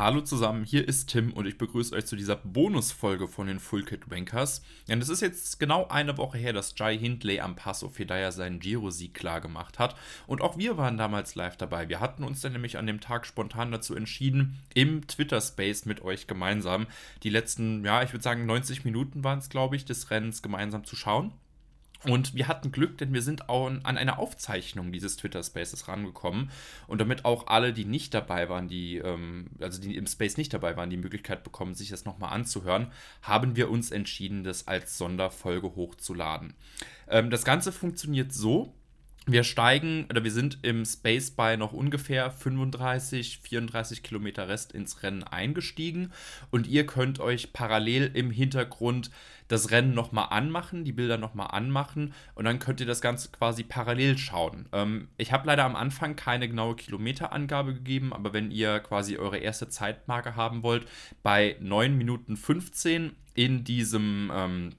Hallo zusammen, hier ist Tim und ich begrüße euch zu dieser Bonusfolge von den Full Kit Wankers. Denn es ist jetzt genau eine Woche her, dass Jai Hindley am Passo Fedaya seinen Giro-Sieg klar gemacht hat. Und auch wir waren damals live dabei. Wir hatten uns dann nämlich an dem Tag spontan dazu entschieden, im Twitter-Space mit euch gemeinsam die letzten, ja, ich würde sagen 90 Minuten waren es, glaube ich, des Rennens gemeinsam zu schauen. Und wir hatten Glück, denn wir sind auch an eine Aufzeichnung dieses Twitter Spaces rangekommen. Und damit auch alle, die nicht dabei waren, die, ähm, also die im Space nicht dabei waren, die Möglichkeit bekommen, sich das nochmal anzuhören, haben wir uns entschieden, das als Sonderfolge hochzuladen. Ähm, das Ganze funktioniert so, wir steigen oder wir sind im Space bei noch ungefähr 35, 34 Kilometer Rest ins Rennen eingestiegen und ihr könnt euch parallel im Hintergrund das Rennen nochmal anmachen, die Bilder nochmal anmachen und dann könnt ihr das Ganze quasi parallel schauen. Ähm, ich habe leider am Anfang keine genaue Kilometerangabe gegeben, aber wenn ihr quasi eure erste Zeitmarke haben wollt, bei 9 Minuten 15 in diesem ähm,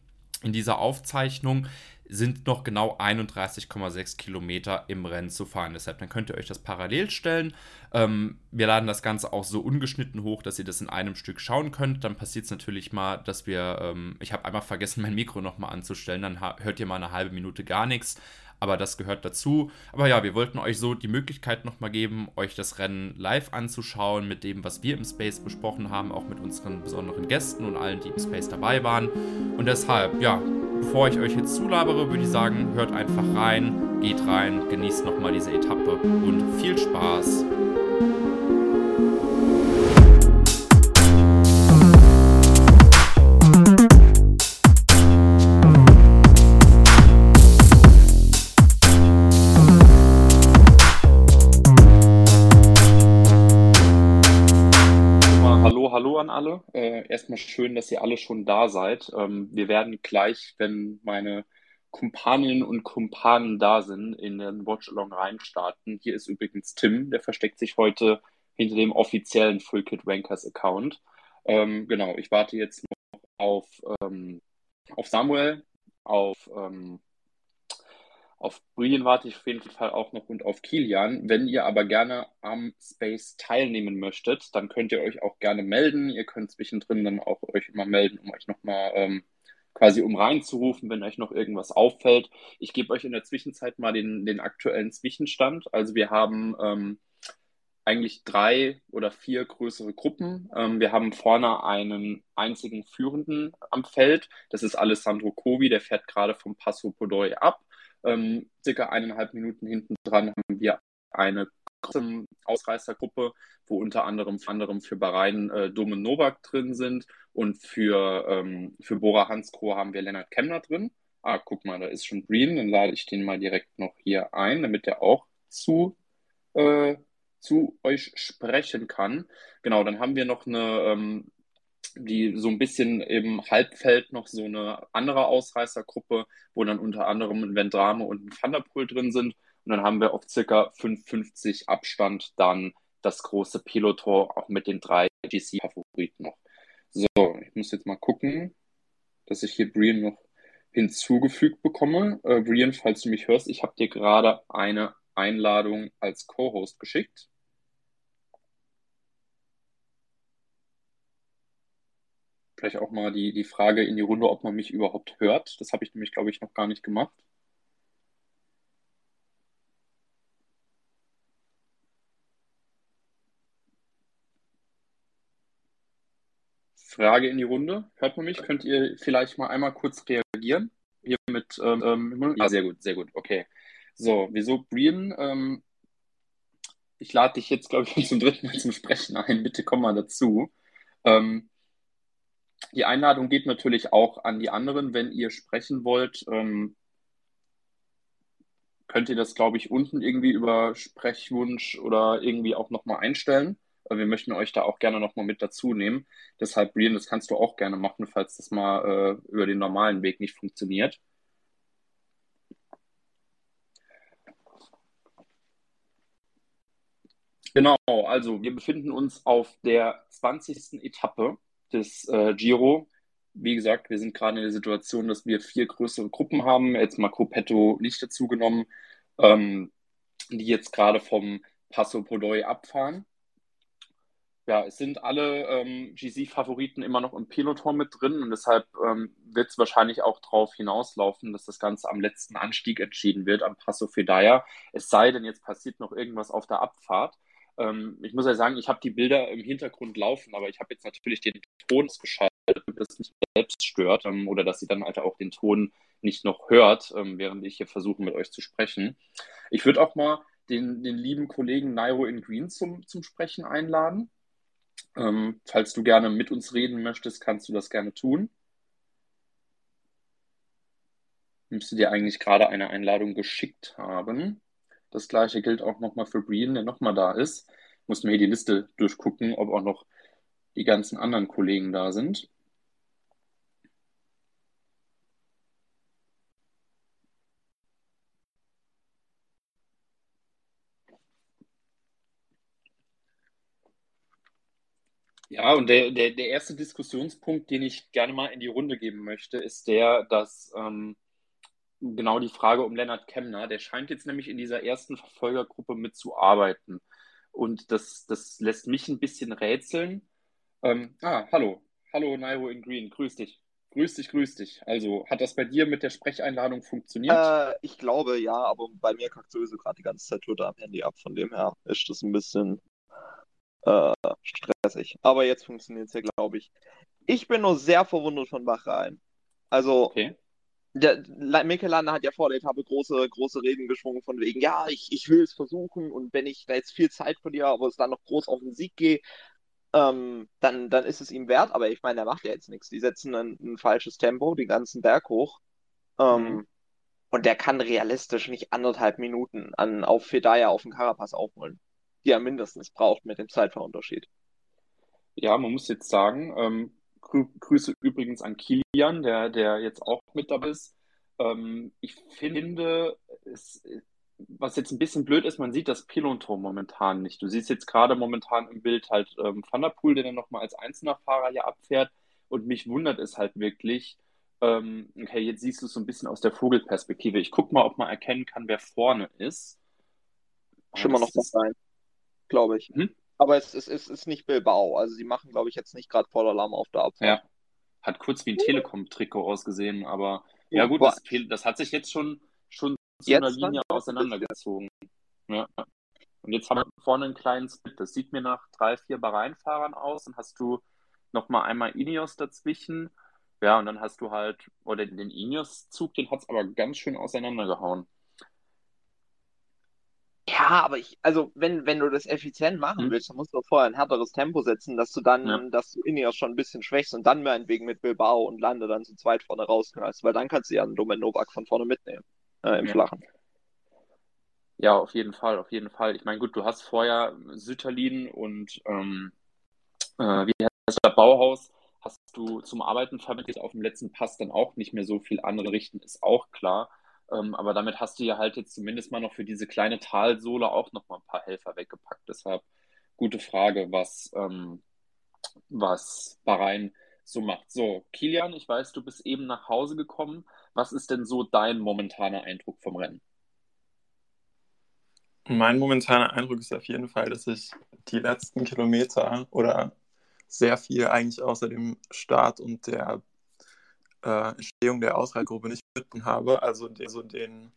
in dieser Aufzeichnung sind noch genau 31,6 Kilometer im Rennen zu fahren. Deshalb, dann könnt ihr euch das parallel stellen. Ähm, wir laden das Ganze auch so ungeschnitten hoch, dass ihr das in einem Stück schauen könnt. Dann passiert es natürlich mal, dass wir, ähm, ich habe einmal vergessen, mein Mikro nochmal anzustellen. Dann hört ihr mal eine halbe Minute gar nichts aber das gehört dazu. Aber ja, wir wollten euch so die Möglichkeit nochmal geben, euch das Rennen live anzuschauen mit dem, was wir im Space besprochen haben, auch mit unseren besonderen Gästen und allen, die im Space dabei waren. Und deshalb, ja, bevor ich euch jetzt zulabere, würde ich sagen, hört einfach rein, geht rein, genießt nochmal diese Etappe und viel Spaß. Alle. Äh, erstmal schön, dass ihr alle schon da seid. Ähm, wir werden gleich, wenn meine Kumpaninnen und Kumpanen da sind, in den Watch-Along reinstarten. Hier ist übrigens Tim, der versteckt sich heute hinter dem offiziellen Full Kit Rankers Account. Ähm, genau, ich warte jetzt noch auf, ähm, auf Samuel, auf ähm, auf Brian warte ich auf jeden Fall auch noch und auf Kilian. Wenn ihr aber gerne am Space teilnehmen möchtet, dann könnt ihr euch auch gerne melden. Ihr könnt zwischendrin dann auch euch immer melden, um euch nochmal ähm, quasi um reinzurufen, wenn euch noch irgendwas auffällt. Ich gebe euch in der Zwischenzeit mal den, den aktuellen Zwischenstand. Also wir haben ähm, eigentlich drei oder vier größere Gruppen. Ähm, wir haben vorne einen einzigen Führenden am Feld. Das ist Alessandro Covi, der fährt gerade vom Passo Podoi ab. Ähm, circa eineinhalb Minuten hinten dran haben wir eine Ausreißergruppe, wo unter anderem, anderem für Bahrain äh, Dome Novak drin sind und für, ähm, für Bora Hansgrohe haben wir Lennart Kemner drin. Ah, guck mal, da ist schon Green, dann lade ich den mal direkt noch hier ein, damit er auch zu, äh, zu euch sprechen kann. Genau, dann haben wir noch eine ähm, die so ein bisschen im Halbfeld noch so eine andere Ausreißergruppe, wo dann unter anderem ein Vendrame und ein Thunderpool drin sind. Und dann haben wir auf circa 5,50 Abstand dann das große Peloton, auch mit den drei GC-Favoriten noch. So, ich muss jetzt mal gucken, dass ich hier Brian noch hinzugefügt bekomme. Äh, Brian, falls du mich hörst, ich habe dir gerade eine Einladung als Co-Host geschickt. Vielleicht auch mal die, die Frage in die Runde, ob man mich überhaupt hört. Das habe ich nämlich, glaube ich, noch gar nicht gemacht. Frage in die Runde. Hört man mich? Könnt ihr vielleicht mal einmal kurz reagieren? Hier mit, ähm, ähm ja, sehr gut, sehr gut, okay. So, wieso Brian? Ähm, ich lade dich jetzt, glaube ich, zum dritten Mal zum Sprechen ein. Bitte komm mal dazu. Ähm, die Einladung geht natürlich auch an die anderen. Wenn ihr sprechen wollt, ähm, könnt ihr das, glaube ich, unten irgendwie über Sprechwunsch oder irgendwie auch nochmal einstellen. Wir möchten euch da auch gerne nochmal mit dazu nehmen. Deshalb, Brian, das kannst du auch gerne machen, falls das mal äh, über den normalen Weg nicht funktioniert. Genau, also wir befinden uns auf der 20. Etappe des äh, Giro. Wie gesagt, wir sind gerade in der Situation, dass wir vier größere Gruppen haben, jetzt mal Gruppetto nicht dazu genommen, ähm, die jetzt gerade vom Passo Podoi abfahren. ja, es sind alle ähm, GC-Favoriten immer noch im Peloton mit drin und deshalb ähm, wird es wahrscheinlich auch darauf hinauslaufen, dass das Ganze am letzten Anstieg entschieden wird, am Passo Fedaya. Es sei denn, jetzt passiert noch irgendwas auf der Abfahrt. Ähm, ich muss ja sagen, ich habe die Bilder im Hintergrund laufen, aber ich habe jetzt natürlich den Ton geschaltet, damit das nicht selbst stört ähm, oder dass sie dann halt auch den Ton nicht noch hört, ähm, während ich hier versuche, mit euch zu sprechen. Ich würde auch mal den, den lieben Kollegen Nairo in Green zum, zum Sprechen einladen. Ähm, falls du gerne mit uns reden möchtest, kannst du das gerne tun. Müsste dir eigentlich gerade eine Einladung geschickt haben. Das gleiche gilt auch nochmal für Brian, der nochmal da ist. Muss mir hier die Liste durchgucken, ob auch noch die ganzen anderen Kollegen da sind. Ja, und der, der, der erste Diskussionspunkt, den ich gerne mal in die Runde geben möchte, ist der, dass ähm, genau die Frage um Lennart Kemner, der scheint jetzt nämlich in dieser ersten Verfolgergruppe mitzuarbeiten. Und das, das lässt mich ein bisschen rätseln. Ähm, ah, hallo. Hallo, Nairo in Green. Grüß dich. Grüß dich, grüß dich. Also, hat das bei dir mit der Sprecheinladung funktioniert? Äh, ich glaube ja, aber bei mir kackt sowieso gerade die ganze Zeit Twitter am Handy ab. Von dem her ist das ein bisschen äh, stressig. Aber jetzt funktioniert es ja, glaube ich. Ich bin nur sehr verwundert von Bahrain. Also, okay. Der Mikelande hat ja vor der Etappe große, große Reden geschwungen von wegen, ja, ich, ich will es versuchen und wenn ich da jetzt viel Zeit verliere, aber es dann noch groß auf den Sieg gehe, ähm, dann, dann ist es ihm wert. Aber ich meine, der macht ja jetzt nichts. Die setzen ein, ein falsches Tempo, den ganzen Berg hoch. Ähm, mhm. Und der kann realistisch nicht anderthalb Minuten an, auf Fedaya auf den Carapaz aufholen die er mindestens braucht mit dem Zeitfahrunterschied. Ja, man muss jetzt sagen, ähm, Grüße übrigens an Kilian, der, der jetzt auch mit dabei ist. Ähm, ich finde, es, was jetzt ein bisschen blöd ist, man sieht das Peloton momentan nicht. Du siehst jetzt gerade momentan im Bild halt ähm, Van der Poel, der dann nochmal als einzelner Fahrer hier abfährt. Und mich wundert es halt wirklich, ähm, okay, jetzt siehst du es so ein bisschen aus der Vogelperspektive. Ich gucke mal, ob man erkennen kann, wer vorne ist. Schon mal noch was rein glaube ich. Mhm. Aber es, es, es ist nicht Bilbao. Also sie machen, glaube ich, jetzt nicht gerade Vorderlamm auf der Abfahrt. Ja. Hat kurz wie ein Telekom-Trikot ausgesehen, aber ja, gut, das, das, hat sich jetzt schon, schon zu jetzt einer Linie auseinandergezogen. Ja. Und jetzt haben wir vorne einen kleinen Split. Das sieht mir nach drei, vier Bahrain-Fahrern aus. Dann hast du nochmal einmal Ineos dazwischen. Ja, und dann hast du halt, oder den Ineos-Zug, den hat es aber ganz schön auseinandergehauen. Ja, aber ich, also wenn, wenn du das effizient machen mhm. willst, dann musst du vorher ein härteres Tempo setzen, dass du dann, ja. dass du Ineos schon ein bisschen schwächst und dann meinetwegen mit Bilbao und Lande dann zu zweit vorne rausknallst, weil dann kannst du ja einen Domen Novak von vorne mitnehmen, äh, im ja. Flachen. Ja, auf jeden Fall, auf jeden Fall. Ich meine, gut, du hast vorher Sütterlin und ähm, äh, wie heißt der Bauhaus, hast du zum Arbeiten vermittelt auf dem letzten Pass dann auch nicht mehr so viel andere richten, ist auch klar. Ähm, aber damit hast du ja halt jetzt zumindest mal noch für diese kleine Talsohle auch noch mal ein paar Helfer weggepackt. Deshalb gute Frage, was, ähm, was Bahrain so macht. So, Kilian, ich weiß, du bist eben nach Hause gekommen. Was ist denn so dein momentaner Eindruck vom Rennen? Mein momentaner Eindruck ist auf jeden Fall, dass ich die letzten Kilometer oder sehr viel eigentlich außer dem Start und der äh, Entstehung der Ausreitgruppe nicht mitbekommen habe. Also, den, also den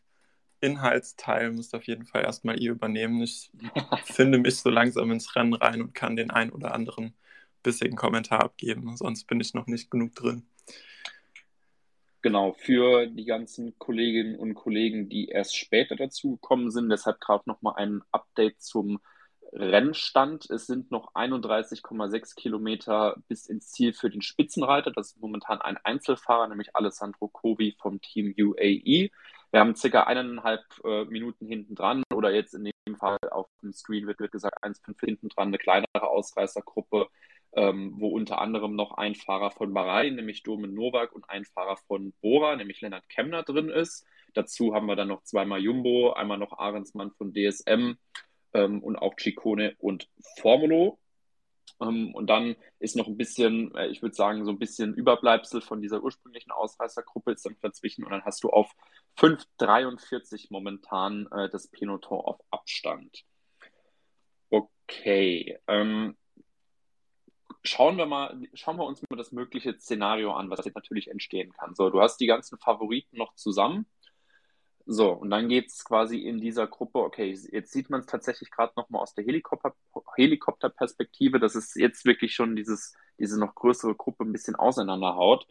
Inhaltsteil müsst auf jeden Fall erstmal ihr übernehmen. Ich finde mich so langsam ins Rennen rein und kann den ein oder anderen bissigen Kommentar abgeben. Sonst bin ich noch nicht genug drin. Genau, für die ganzen Kolleginnen und Kollegen, die erst später dazugekommen sind, deshalb gerade nochmal ein Update zum Rennstand. Es sind noch 31,6 Kilometer bis ins Ziel für den Spitzenreiter. Das ist momentan ein Einzelfahrer, nämlich Alessandro Covi vom Team UAE. Wir haben circa eineinhalb äh, Minuten hinten dran oder jetzt in dem Fall auf dem Screen wird, wird gesagt 1,5 hinten dran eine kleinere Ausreißergruppe, ähm, wo unter anderem noch ein Fahrer von Bahrain, nämlich Domen Novak und ein Fahrer von Bora, nämlich Lennart Kemner drin ist. Dazu haben wir dann noch zweimal Jumbo, einmal noch Ahrensmann von DSM ähm, und auch Ciccone und Formulo. Ähm, und dann ist noch ein bisschen, äh, ich würde sagen, so ein bisschen Überbleibsel von dieser ursprünglichen Ausreißergruppe ist dann dazwischen und dann hast du auf 5,43 momentan äh, das Peloton auf Abstand. Okay. Ähm, schauen wir mal, schauen wir uns mal das mögliche Szenario an, was jetzt natürlich entstehen kann. So, du hast die ganzen Favoriten noch zusammen. So, und dann geht es quasi in dieser Gruppe, okay, jetzt sieht man es tatsächlich gerade nochmal aus der Helikopter, Helikopterperspektive, dass es jetzt wirklich schon dieses, diese noch größere Gruppe ein bisschen auseinanderhaut.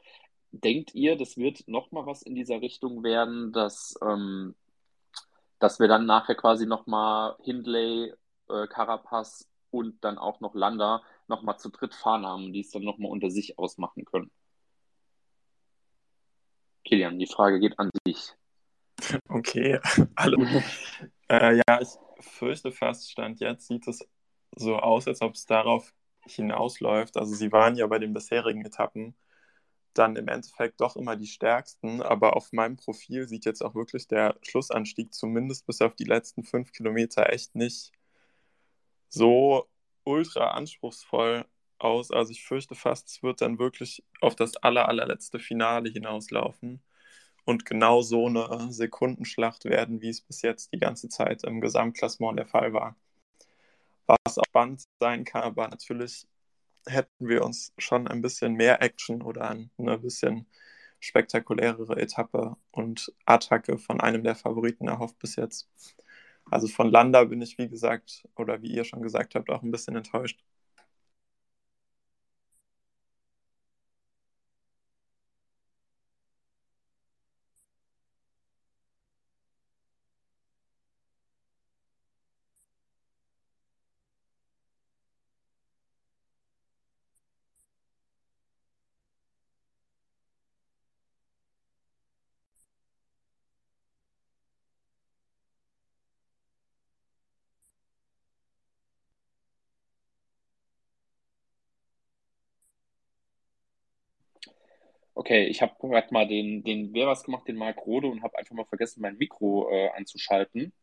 Denkt ihr, das wird nochmal was in dieser Richtung werden, dass, ähm, dass wir dann nachher quasi nochmal Hindley, äh, Carapaz und dann auch noch Landa nochmal zu dritt fahren haben, die es dann nochmal unter sich ausmachen können? Kilian, die Frage geht an dich. Okay, hallo. äh, ja, ich fürchte fast, Stand jetzt sieht es so aus, als ob es darauf hinausläuft. Also sie waren ja bei den bisherigen Etappen dann im Endeffekt doch immer die stärksten, aber auf meinem Profil sieht jetzt auch wirklich der Schlussanstieg zumindest bis auf die letzten fünf Kilometer echt nicht so ultra anspruchsvoll aus. Also ich fürchte fast, es wird dann wirklich auf das aller, allerletzte Finale hinauslaufen und genau so eine Sekundenschlacht werden, wie es bis jetzt die ganze Zeit im Gesamtklassement der Fall war. Was auch spannend sein kann, aber natürlich hätten wir uns schon ein bisschen mehr Action oder eine bisschen spektakulärere Etappe und Attacke von einem der Favoriten erhofft bis jetzt. Also von Landa bin ich, wie gesagt, oder wie ihr schon gesagt habt, auch ein bisschen enttäuscht. Okay, ich habe gerade mal den, den, wer was gemacht, den Marc Rode und habe einfach mal vergessen, mein Mikro äh, anzuschalten.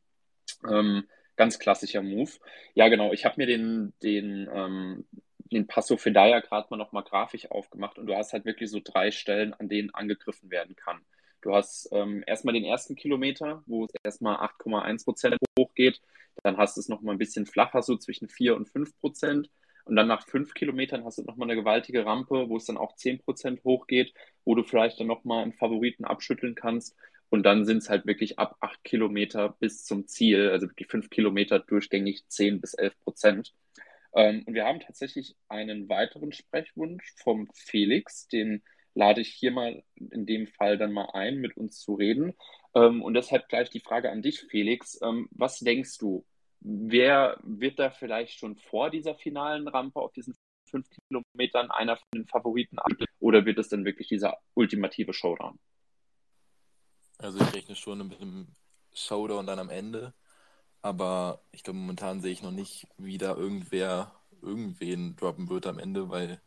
Ähm, ganz klassischer Move. Ja, genau, ich habe mir den, den, ähm, den Passo Fedaya gerade mal nochmal grafisch aufgemacht und du hast halt wirklich so drei Stellen, an denen angegriffen werden kann. Du hast ähm, erstmal den ersten Kilometer, wo es erstmal 8,1 Prozent hochgeht. Dann hast du es nochmal ein bisschen flacher, so zwischen 4 und 5 Prozent. Und dann nach fünf Kilometern hast du nochmal eine gewaltige Rampe, wo es dann auch 10% hochgeht, wo du vielleicht dann nochmal einen Favoriten abschütteln kannst. Und dann sind es halt wirklich ab acht Kilometer bis zum Ziel, also wirklich fünf Kilometer durchgängig 10 bis 11 Prozent. Ähm, und wir haben tatsächlich einen weiteren Sprechwunsch vom Felix, den lade ich hier mal in dem Fall dann mal ein, mit uns zu reden. Ähm, und deshalb gleich die Frage an dich, Felix. Ähm, was denkst du? Wer wird da vielleicht schon vor dieser finalen Rampe auf diesen fünf Kilometern einer von den Favoriten ab? Oder wird es dann wirklich dieser ultimative Showdown? Also ich rechne schon mit einem Showdown dann am Ende. Aber ich glaube, momentan sehe ich noch nicht, wie da irgendwer irgendwen droppen wird am Ende, weil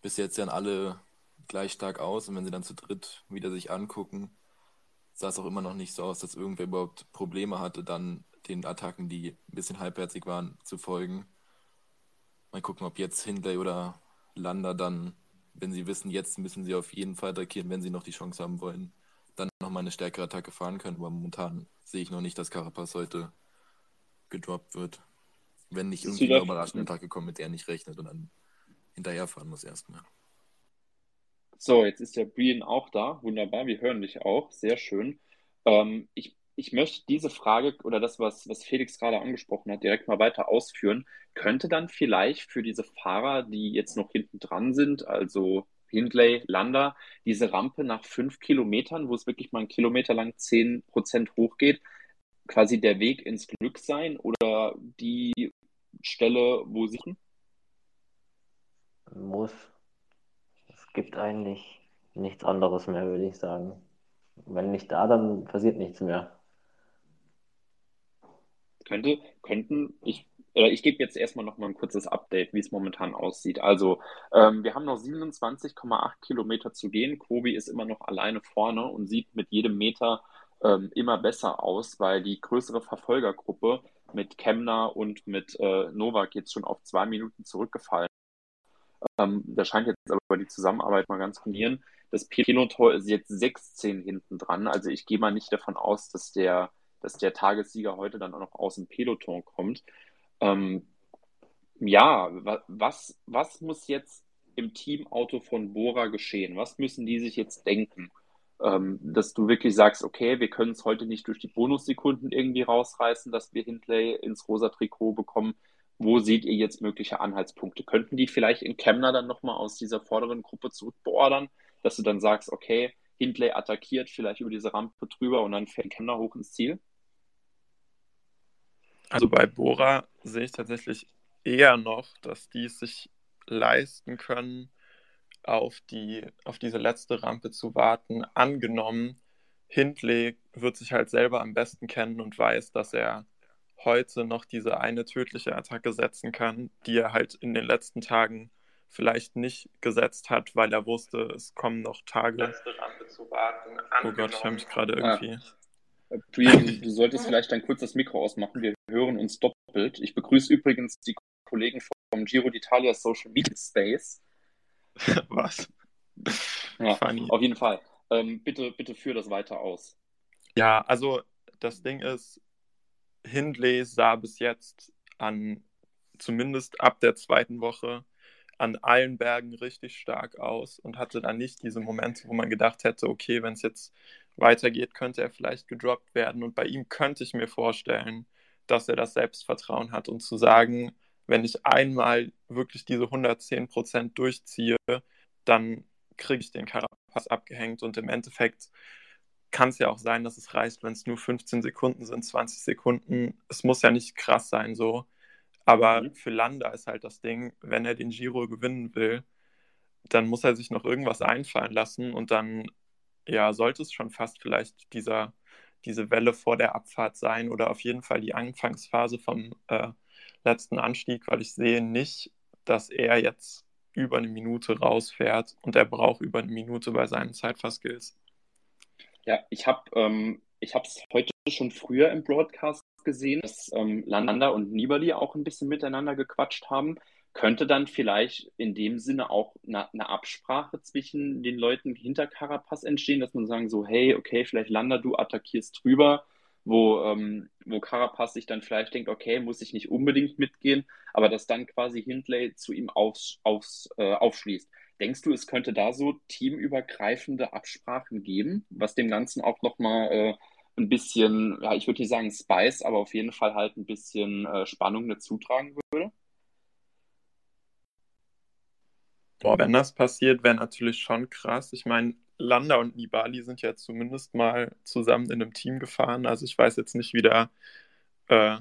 bis jetzt sehen alle gleich stark aus und wenn sie dann zu dritt wieder sich angucken, sah es auch immer noch nicht so aus, dass irgendwer überhaupt Probleme hatte, dann den Attacken, die ein bisschen halbherzig waren, zu folgen. Mal gucken, ob jetzt Hindley oder Landa dann, wenn sie wissen, jetzt müssen sie auf jeden Fall attackieren, wenn sie noch die Chance haben wollen, dann nochmal eine stärkere Attacke fahren können. Aber momentan sehe ich noch nicht, dass Carapaz heute gedroppt wird. Wenn nicht irgendwie eine überraschende Attacke kommt, mit der er nicht rechnet und dann hinterherfahren muss erstmal. So, jetzt ist der Brian auch da. Wunderbar, wir hören dich auch. Sehr schön. Ähm, ich ich möchte diese Frage oder das, was, was Felix gerade angesprochen hat, direkt mal weiter ausführen. Könnte dann vielleicht für diese Fahrer, die jetzt noch hinten dran sind, also Hindley, Landa, diese Rampe nach fünf Kilometern, wo es wirklich mal einen Kilometer lang zehn Prozent hochgeht, quasi der Weg ins Glück sein oder die Stelle, wo sie. Muss. Es gibt eigentlich nichts anderes mehr, würde ich sagen. Wenn nicht da, dann passiert nichts mehr könnte, könnten, ich, äh, ich gebe jetzt erstmal noch mal ein kurzes Update, wie es momentan aussieht. Also, ähm, wir haben noch 27,8 Kilometer zu gehen. Kobi ist immer noch alleine vorne und sieht mit jedem Meter ähm, immer besser aus, weil die größere Verfolgergruppe mit Kemner und mit äh, Novak jetzt schon auf zwei Minuten zurückgefallen. Ähm, da scheint jetzt aber die Zusammenarbeit mal ganz fungieren. Das Peloton ist jetzt 16 hinten dran. Also ich gehe mal nicht davon aus, dass der dass der Tagessieger heute dann auch noch aus dem Peloton kommt. Ähm, ja, was, was muss jetzt im Teamauto von Bora geschehen? Was müssen die sich jetzt denken? Ähm, dass du wirklich sagst, okay, wir können es heute nicht durch die Bonussekunden irgendwie rausreißen, dass wir Hindley ins rosa Trikot bekommen. Wo seht ihr jetzt mögliche Anhaltspunkte? Könnten die vielleicht in Kemner dann nochmal aus dieser vorderen Gruppe zurückbeordern, dass du dann sagst, okay, Hindley attackiert vielleicht über diese Rampe drüber und dann fährt Kemner hoch ins Ziel? Also bei Bora sehe ich tatsächlich eher noch, dass die es sich leisten können, auf, die, auf diese letzte Rampe zu warten. Angenommen, Hindley wird sich halt selber am besten kennen und weiß, dass er heute noch diese eine tödliche Attacke setzen kann, die er halt in den letzten Tagen vielleicht nicht gesetzt hat, weil er wusste, es kommen noch Tage. Warten. Oh Gott, ich habe mich gerade irgendwie. Ja. Brian, du solltest vielleicht dann kurz das Mikro ausmachen. Wir hören uns doppelt. Ich begrüße übrigens die Kollegen vom Giro d'Italia Social Media Space. Was? Ja, Funny. auf jeden Fall. Ähm, bitte, bitte führ das weiter aus. Ja, also das Ding ist, Hindley sah bis jetzt an, zumindest ab der zweiten Woche, an allen Bergen richtig stark aus und hatte dann nicht diese Momente, wo man gedacht hätte, okay, wenn es jetzt weitergeht, könnte er vielleicht gedroppt werden. Und bei ihm könnte ich mir vorstellen, dass er das Selbstvertrauen hat und zu sagen, wenn ich einmal wirklich diese 110 Prozent durchziehe, dann kriege ich den Carapaz abgehängt und im Endeffekt kann es ja auch sein, dass es reicht, wenn es nur 15 Sekunden sind, 20 Sekunden. Es muss ja nicht krass sein so. Aber mhm. für Landa ist halt das Ding, wenn er den Giro gewinnen will, dann muss er sich noch irgendwas einfallen lassen und dann ja, sollte es schon fast vielleicht dieser, diese Welle vor der Abfahrt sein oder auf jeden Fall die Anfangsphase vom äh, letzten Anstieg, weil ich sehe nicht, dass er jetzt über eine Minute rausfährt und er braucht über eine Minute bei seinen Zeitfahrskills. Ja, ich habe ähm, es heute schon früher im Broadcast gesehen, dass ähm, Landa und Nibali auch ein bisschen miteinander gequatscht haben. Könnte dann vielleicht in dem Sinne auch eine, eine Absprache zwischen den Leuten hinter Carapaz entstehen, dass man sagen so, hey, okay, vielleicht Landa, du attackierst drüber, wo, ähm, wo Carapaz sich dann vielleicht denkt, okay, muss ich nicht unbedingt mitgehen, aber dass dann quasi Hindley zu ihm aufs, aufs, äh, aufschließt. Denkst du, es könnte da so teamübergreifende Absprachen geben, was dem Ganzen auch nochmal äh, ein bisschen, ja, ich würde nicht sagen Spice, aber auf jeden Fall halt ein bisschen äh, Spannung dazu tragen würde? Boah, wenn das passiert, wäre natürlich schon krass. Ich meine, Landa und Nibali sind ja zumindest mal zusammen in einem Team gefahren. Also ich weiß jetzt nicht, wie da, äh,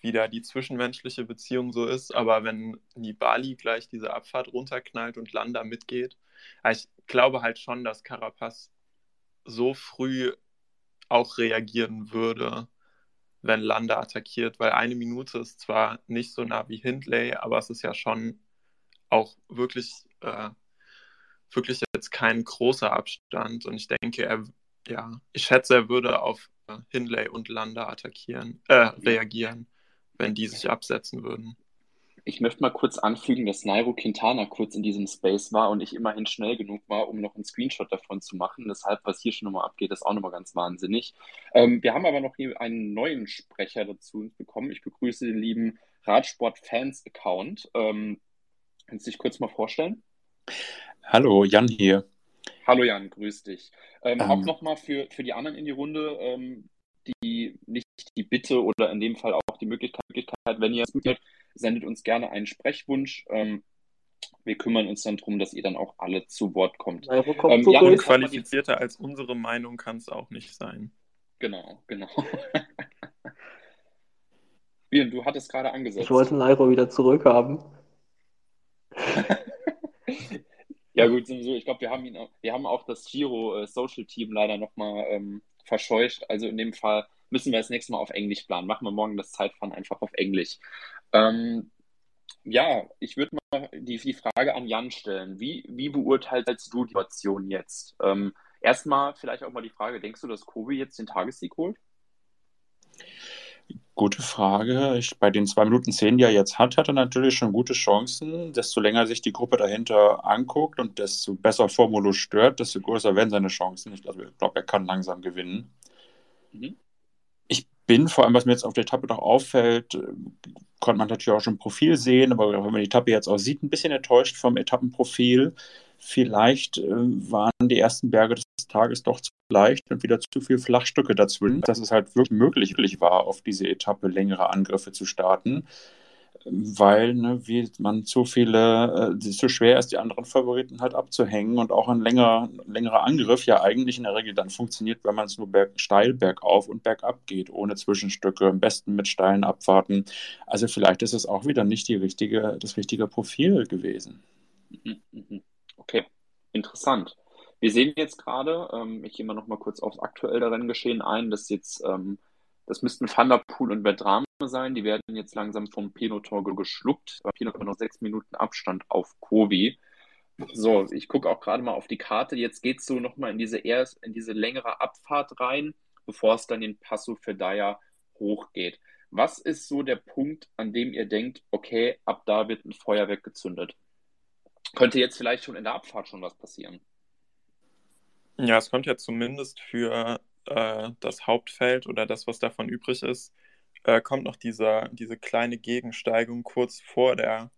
wie da die zwischenmenschliche Beziehung so ist, aber wenn Nibali gleich diese Abfahrt runterknallt und Landa mitgeht, ich glaube halt schon, dass Carapaz so früh auch reagieren würde, wenn Landa attackiert, weil eine Minute ist zwar nicht so nah wie Hindley, aber es ist ja schon auch wirklich äh, wirklich jetzt kein großer Abstand und ich denke, er, ja, ich schätze, er würde auf äh, Hindley und Landa attackieren, äh, reagieren, wenn die sich absetzen würden. Ich möchte mal kurz anfügen, dass Nairo Quintana kurz in diesem Space war und ich immerhin schnell genug war, um noch einen Screenshot davon zu machen. Deshalb, was hier schon nochmal abgeht, ist auch nochmal ganz wahnsinnig. Ähm, wir haben aber noch einen neuen Sprecher dazu bekommen. Ich begrüße den lieben Radsport-Fans-Account. Ähm, kannst du dich kurz mal vorstellen? Hallo, Jan hier. Hallo Jan, grüß dich. Ähm, ähm, auch nochmal für, für die anderen in die Runde, ähm, die nicht die Bitte oder in dem Fall auch die Möglichkeit, wenn ihr es mögt, sendet uns gerne einen Sprechwunsch. Ähm, wir kümmern uns dann darum, dass ihr dann auch alle zu Wort kommt. Ähm, ja, Unqualifizierter als unsere Meinung kann es auch nicht sein. Genau, genau. Bien, du hattest gerade angesetzt. Ich wollte Nairo wieder zurückhaben. Ja, gut, so. Ich glaube, wir haben ihn auch, wir haben auch das Giro äh, Social Team leider nochmal ähm, verscheucht. Also in dem Fall müssen wir das nächste Mal auf Englisch planen. Machen wir morgen das Zeitfahren einfach auf Englisch. Ähm, ja, ich würde mal die, die Frage an Jan stellen. Wie, wie beurteilst du die Situation jetzt? Ähm, erstmal vielleicht auch mal die Frage, denkst du, dass Kobe jetzt den Tagessieg holt? Gute Frage. Ich, bei den zwei Minuten zehn, die er jetzt hat, hat er natürlich schon gute Chancen. Desto länger sich die Gruppe dahinter anguckt und desto besser Formulo stört, desto größer werden seine Chancen. Ich glaube, glaub, er kann langsam gewinnen. Mhm. Ich bin. Vor allem, was mir jetzt auf der Etappe noch auffällt, äh, konnte man natürlich auch schon ein Profil sehen, aber wenn man die Etappe jetzt auch sieht, ein bisschen enttäuscht vom Etappenprofil. Vielleicht äh, waren die ersten Berge des Tages doch zu leicht und wieder zu viele Flachstücke dazwischen, dass es halt wirklich möglich war, auf diese Etappe längere Angriffe zu starten weil ne, wie man zu viele, äh, zu schwer ist, die anderen Favoriten halt abzuhängen und auch ein länger, längerer Angriff ja eigentlich in der Regel dann funktioniert, wenn man es nur berg, steil bergauf und bergab geht, ohne Zwischenstücke, am besten mit steilen Abfahrten. Also vielleicht ist es auch wieder nicht die richtige, das richtige Profil gewesen. Mhm, mhm. Okay, interessant. Wir sehen jetzt gerade, ähm, ich gehe mal noch mal kurz aufs aktuelle Renngeschehen ein, dass jetzt ähm, das müssten Van der Poel und Bertrame sein. Die werden jetzt langsam vom Pinotor geschluckt. Pinot hat noch sechs Minuten Abstand auf Kovi. So, ich gucke auch gerade mal auf die Karte. Jetzt geht es so nochmal in diese erst, in diese längere Abfahrt rein, bevor es dann den Passo Fedaya hochgeht. Was ist so der Punkt, an dem ihr denkt, okay, ab da wird ein Feuerwerk gezündet? Könnte jetzt vielleicht schon in der Abfahrt schon was passieren? Ja, es kommt ja zumindest für äh, das Hauptfeld oder das, was davon übrig ist, äh, kommt noch dieser, diese kleine Gegensteigung kurz vor der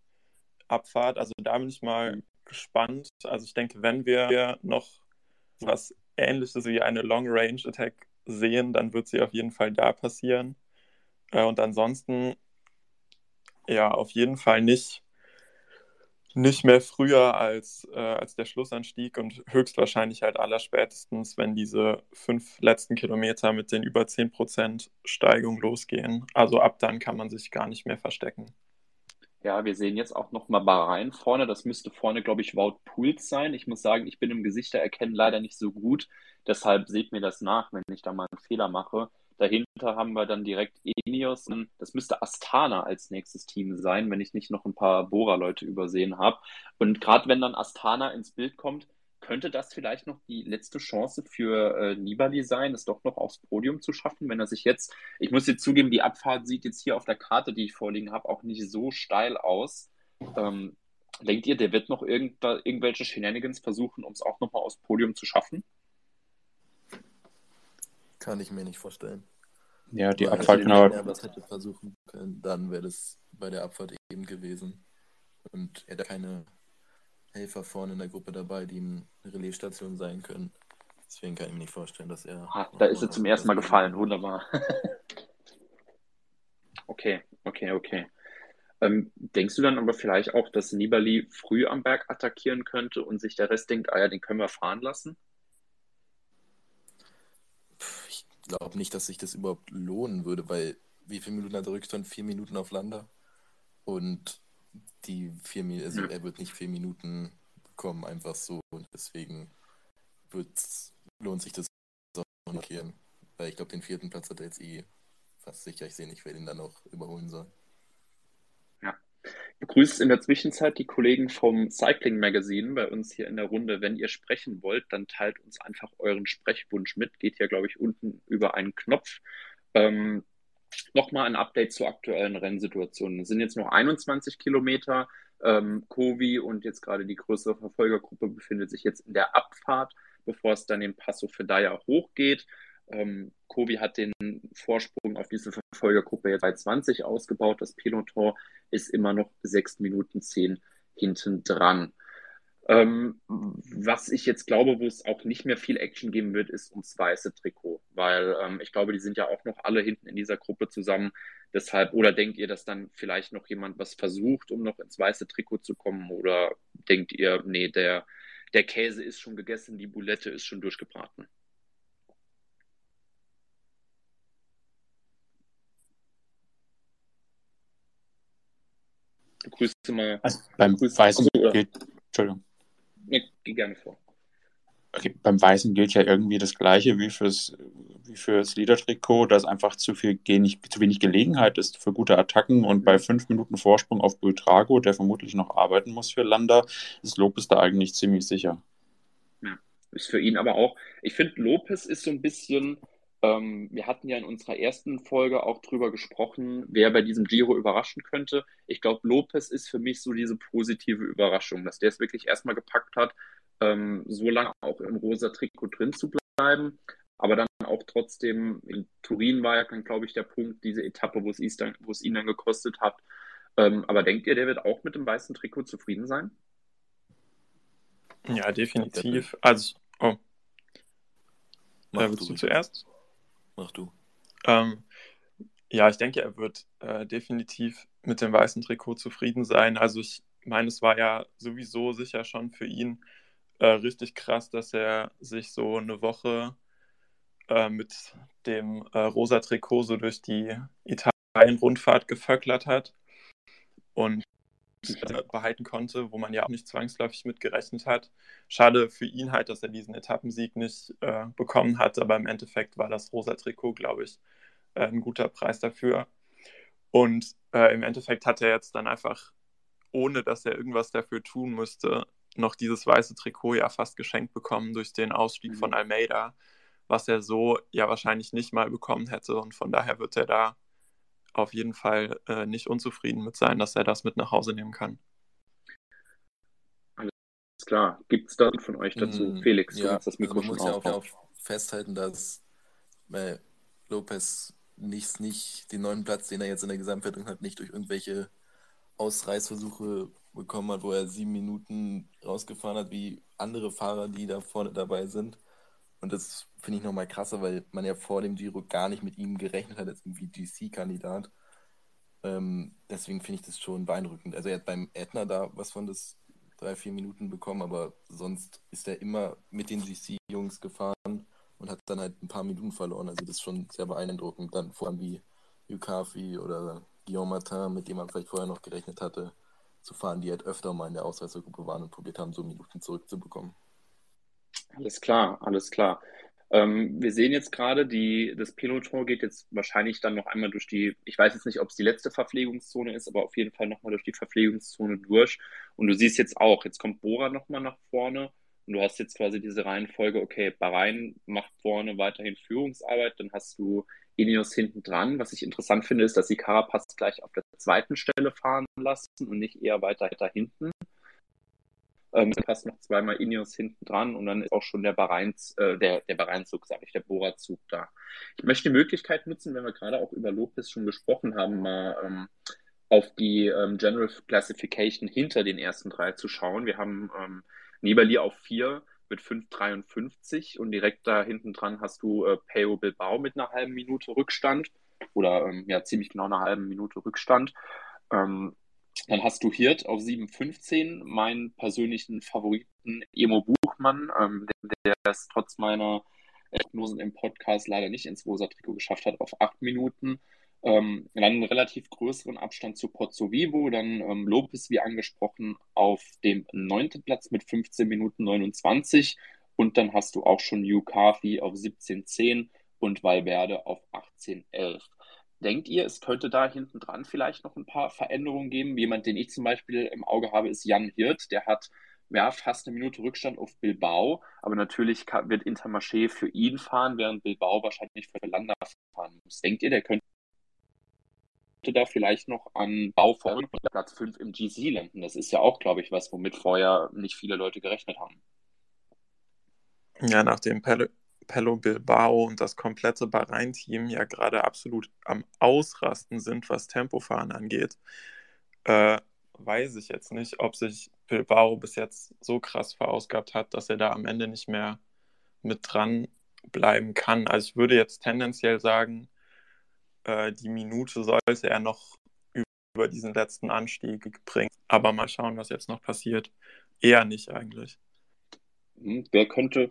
Abfahrt. Also da bin ich mal gespannt. Also ich denke, wenn wir noch was Ähnliches wie eine Long-Range-Attack sehen, dann wird sie auf jeden Fall da passieren. Äh, und ansonsten, ja, auf jeden Fall nicht nicht mehr früher als, äh, als der Schlussanstieg und höchstwahrscheinlich halt allerspätestens, wenn diese fünf letzten Kilometer mit den über 10% Steigung losgehen. Also ab dann kann man sich gar nicht mehr verstecken. Ja, wir sehen jetzt auch nochmal Bahrain vorne. Das müsste vorne, glaube ich, Wout Pools sein. Ich muss sagen, ich bin im Gesichtererkennen leider nicht so gut. Deshalb seht mir das nach, wenn ich da mal einen Fehler mache. Dahinter haben wir dann direkt Enios. Das müsste Astana als nächstes Team sein, wenn ich nicht noch ein paar Bora-Leute übersehen habe. Und gerade wenn dann Astana ins Bild kommt, könnte das vielleicht noch die letzte Chance für äh, Nibali sein, es doch noch aufs Podium zu schaffen, wenn er sich jetzt, ich muss jetzt zugeben, die Abfahrt sieht jetzt hier auf der Karte, die ich vorliegen habe, auch nicht so steil aus. Ähm, denkt ihr, der wird noch irgendwelche Shenanigans versuchen, um es auch nochmal aufs Podium zu schaffen? Kann ich mir nicht vorstellen. Ja, die Weil Abfahrt genau. Wenn er was hätte versuchen können, dann wäre das bei der Abfahrt eben gewesen. Und er hätte keine Helfer vorne in der Gruppe dabei, die eine Relaisstation sein können. Deswegen kann ich mir nicht vorstellen, dass er. Ah, da ist er zum ersten Mal gefallen. Wunderbar. okay, okay, okay. Ähm, denkst du dann aber vielleicht auch, dass Nibali früh am Berg attackieren könnte und sich der Rest denkt, ah ja, den können wir fahren lassen? Glaube nicht, dass sich das überhaupt lohnen würde, weil wie viele Minuten hat er Rückstand? Vier Minuten auf Lander. Und die vier Minuten, also er wird nicht vier Minuten bekommen, einfach so. Und deswegen lohnt sich das auch markieren. Weil ich glaube, den vierten Platz hat er jetzt eh fast sicher. Ich sehe nicht, wer den dann noch überholen soll begrüße in der Zwischenzeit die Kollegen vom Cycling Magazine bei uns hier in der Runde. Wenn ihr sprechen wollt, dann teilt uns einfach euren Sprechwunsch mit. Geht ja, glaube ich, unten über einen Knopf. Ähm, Nochmal ein Update zur aktuellen Rennsituation. Es sind jetzt noch 21 Kilometer. Ähm, Kovi und jetzt gerade die größere Verfolgergruppe befindet sich jetzt in der Abfahrt, bevor es dann den Passo Fedaya hochgeht. Ähm, Kobi hat den Vorsprung auf diese Verfolgergruppe jetzt bei 20 ausgebaut. Das Peloton ist immer noch 6 Minuten 10 hinten dran. Ähm, was ich jetzt glaube, wo es auch nicht mehr viel Action geben wird, ist ums weiße Trikot, weil ähm, ich glaube, die sind ja auch noch alle hinten in dieser Gruppe zusammen. Deshalb, oder denkt ihr, dass dann vielleicht noch jemand was versucht, um noch ins weiße Trikot zu kommen? Oder denkt ihr, nee, der, der Käse ist schon gegessen, die Boulette ist schon durchgebraten? Grüße mal. Also beim Grüße, Weißen also, gilt, Entschuldigung. Nee, geh gerne vor. Okay, beim Weißen gilt ja irgendwie das Gleiche wie fürs, wie fürs Liedertrikot, dass einfach zu viel zu wenig Gelegenheit ist für gute Attacken und bei fünf Minuten Vorsprung auf Bultrago, der vermutlich noch arbeiten muss für Landa, ist Lopez da eigentlich ziemlich sicher. Ja, ist für ihn aber auch. Ich finde, Lopez ist so ein bisschen ähm, wir hatten ja in unserer ersten Folge auch drüber gesprochen, wer bei diesem Giro überraschen könnte. Ich glaube, Lopez ist für mich so diese positive Überraschung, dass der es wirklich erstmal gepackt hat, ähm, so lange auch im rosa Trikot drin zu bleiben, aber dann auch trotzdem, in Turin war ja dann, glaube ich, der Punkt, diese Etappe, wo es, ihn dann, wo es ihn dann gekostet hat. Ähm, aber denkt ihr, der wird auch mit dem weißen Trikot zufrieden sein? Ja, definitiv. Also, oh. Mach du, willst du Richard. zuerst? Mach du. Ähm, ja, ich denke, er wird äh, definitiv mit dem weißen Trikot zufrieden sein. Also ich meine, es war ja sowieso sicher schon für ihn äh, richtig krass, dass er sich so eine Woche äh, mit dem äh, rosa Trikot so durch die Italien-Rundfahrt geföcklert hat und behalten konnte, wo man ja auch nicht zwangsläufig mit gerechnet hat. Schade für ihn halt, dass er diesen Etappensieg nicht äh, bekommen hat, aber im Endeffekt war das rosa Trikot, glaube ich, äh, ein guter Preis dafür. Und äh, im Endeffekt hat er jetzt dann einfach, ohne dass er irgendwas dafür tun musste, noch dieses weiße Trikot ja fast geschenkt bekommen durch den Ausstieg Mhm. von Almeida, was er so ja wahrscheinlich nicht mal bekommen hätte. Und von daher wird er da auf jeden Fall äh, nicht unzufrieden mit sein, dass er das mit nach Hause nehmen kann. Ist klar. Gibt es da von euch dazu? Mm, Felix, du ja, hast das Mikro also man schon muss ja auch, auch festhalten, dass äh, Lopez nicht, nicht den neuen Platz, den er jetzt in der Gesamtwertung hat, nicht durch irgendwelche Ausreißversuche bekommen hat, wo er sieben Minuten rausgefahren hat, wie andere Fahrer, die da vorne dabei sind. Und das finde ich nochmal krasser, weil man ja vor dem Giro gar nicht mit ihm gerechnet hat, als irgendwie GC-Kandidat. Ähm, deswegen finde ich das schon beeindruckend. Also er hat beim Ätna da was von das drei, vier Minuten bekommen, aber sonst ist er immer mit den GC-Jungs gefahren und hat dann halt ein paar Minuten verloren. Also das ist schon sehr beeindruckend. Dann vor allem wie Yukafi oder Guillaume Martin, mit dem man vielleicht vorher noch gerechnet hatte, zu fahren, die halt öfter mal in der Ausreißergruppe waren und probiert haben, so Minuten zurückzubekommen. Alles klar, alles klar. Ähm, wir sehen jetzt gerade, das Peloton geht jetzt wahrscheinlich dann noch einmal durch die, ich weiß jetzt nicht, ob es die letzte Verpflegungszone ist, aber auf jeden Fall nochmal durch die Verpflegungszone durch. Und du siehst jetzt auch, jetzt kommt Bora nochmal nach vorne und du hast jetzt quasi diese Reihenfolge, okay, Bahrain macht vorne weiterhin Führungsarbeit, dann hast du Ineos hinten dran. Was ich interessant finde, ist, dass sie Carapaz gleich auf der zweiten Stelle fahren lassen und nicht eher weiter, weiter hinten. Ähm, passt noch zweimal Ineos hinten dran und dann ist auch schon der Bahrains, äh, der, der Bahrain-Zug, sage ich, der Bora-Zug da. Ich möchte die Möglichkeit nutzen, wenn wir gerade auch über Lopez schon gesprochen haben, mal ähm, auf die ähm, General Classification hinter den ersten drei zu schauen. Wir haben ähm, Nibali auf vier mit 5,53 und direkt da hinten dran hast du äh, Peo Bilbao mit einer halben Minute Rückstand oder ähm, ja ziemlich genau einer halben Minute Rückstand. Ähm, dann hast du Hirt auf 7,15, meinen persönlichen Favoriten Emo Buchmann, ähm, der, der es trotz meiner Prognosen im Podcast leider nicht ins rosa Trikot geschafft hat, auf 8 Minuten. Ähm, dann einen relativ größeren Abstand zu Pozzo Vivo, dann ähm, Lopez, wie angesprochen, auf dem neunten Platz mit 15 Minuten 29 und dann hast du auch schon Hugh Carthy auf 17,10 und Valverde auf 18,11. Denkt ihr, es könnte da hinten dran vielleicht noch ein paar Veränderungen geben? Jemand, den ich zum Beispiel im Auge habe, ist Jan Hirt. Der hat ja, fast eine Minute Rückstand auf Bilbao, aber natürlich kann, wird Intermarché für ihn fahren, während Bilbao wahrscheinlich für Landa fahren muss. Denkt ihr, der könnte da vielleicht noch an Bauform Platz 5 im GC landen? Das ist ja auch, glaube ich, was, womit vorher nicht viele Leute gerechnet haben. Ja, nachdem Pello, Pello Bilbao und das komplette Bahrain-Team ja gerade absolut am Ausrasten sind, was Tempofahren angeht, äh, weiß ich jetzt nicht, ob sich Bilbao bis jetzt so krass verausgabt hat, dass er da am Ende nicht mehr mit dran bleiben kann. Also ich würde jetzt tendenziell sagen, äh, die Minute sollte er noch über diesen letzten Anstieg bringen. Aber mal schauen, was jetzt noch passiert. Eher nicht eigentlich. Hm, Wer könnte,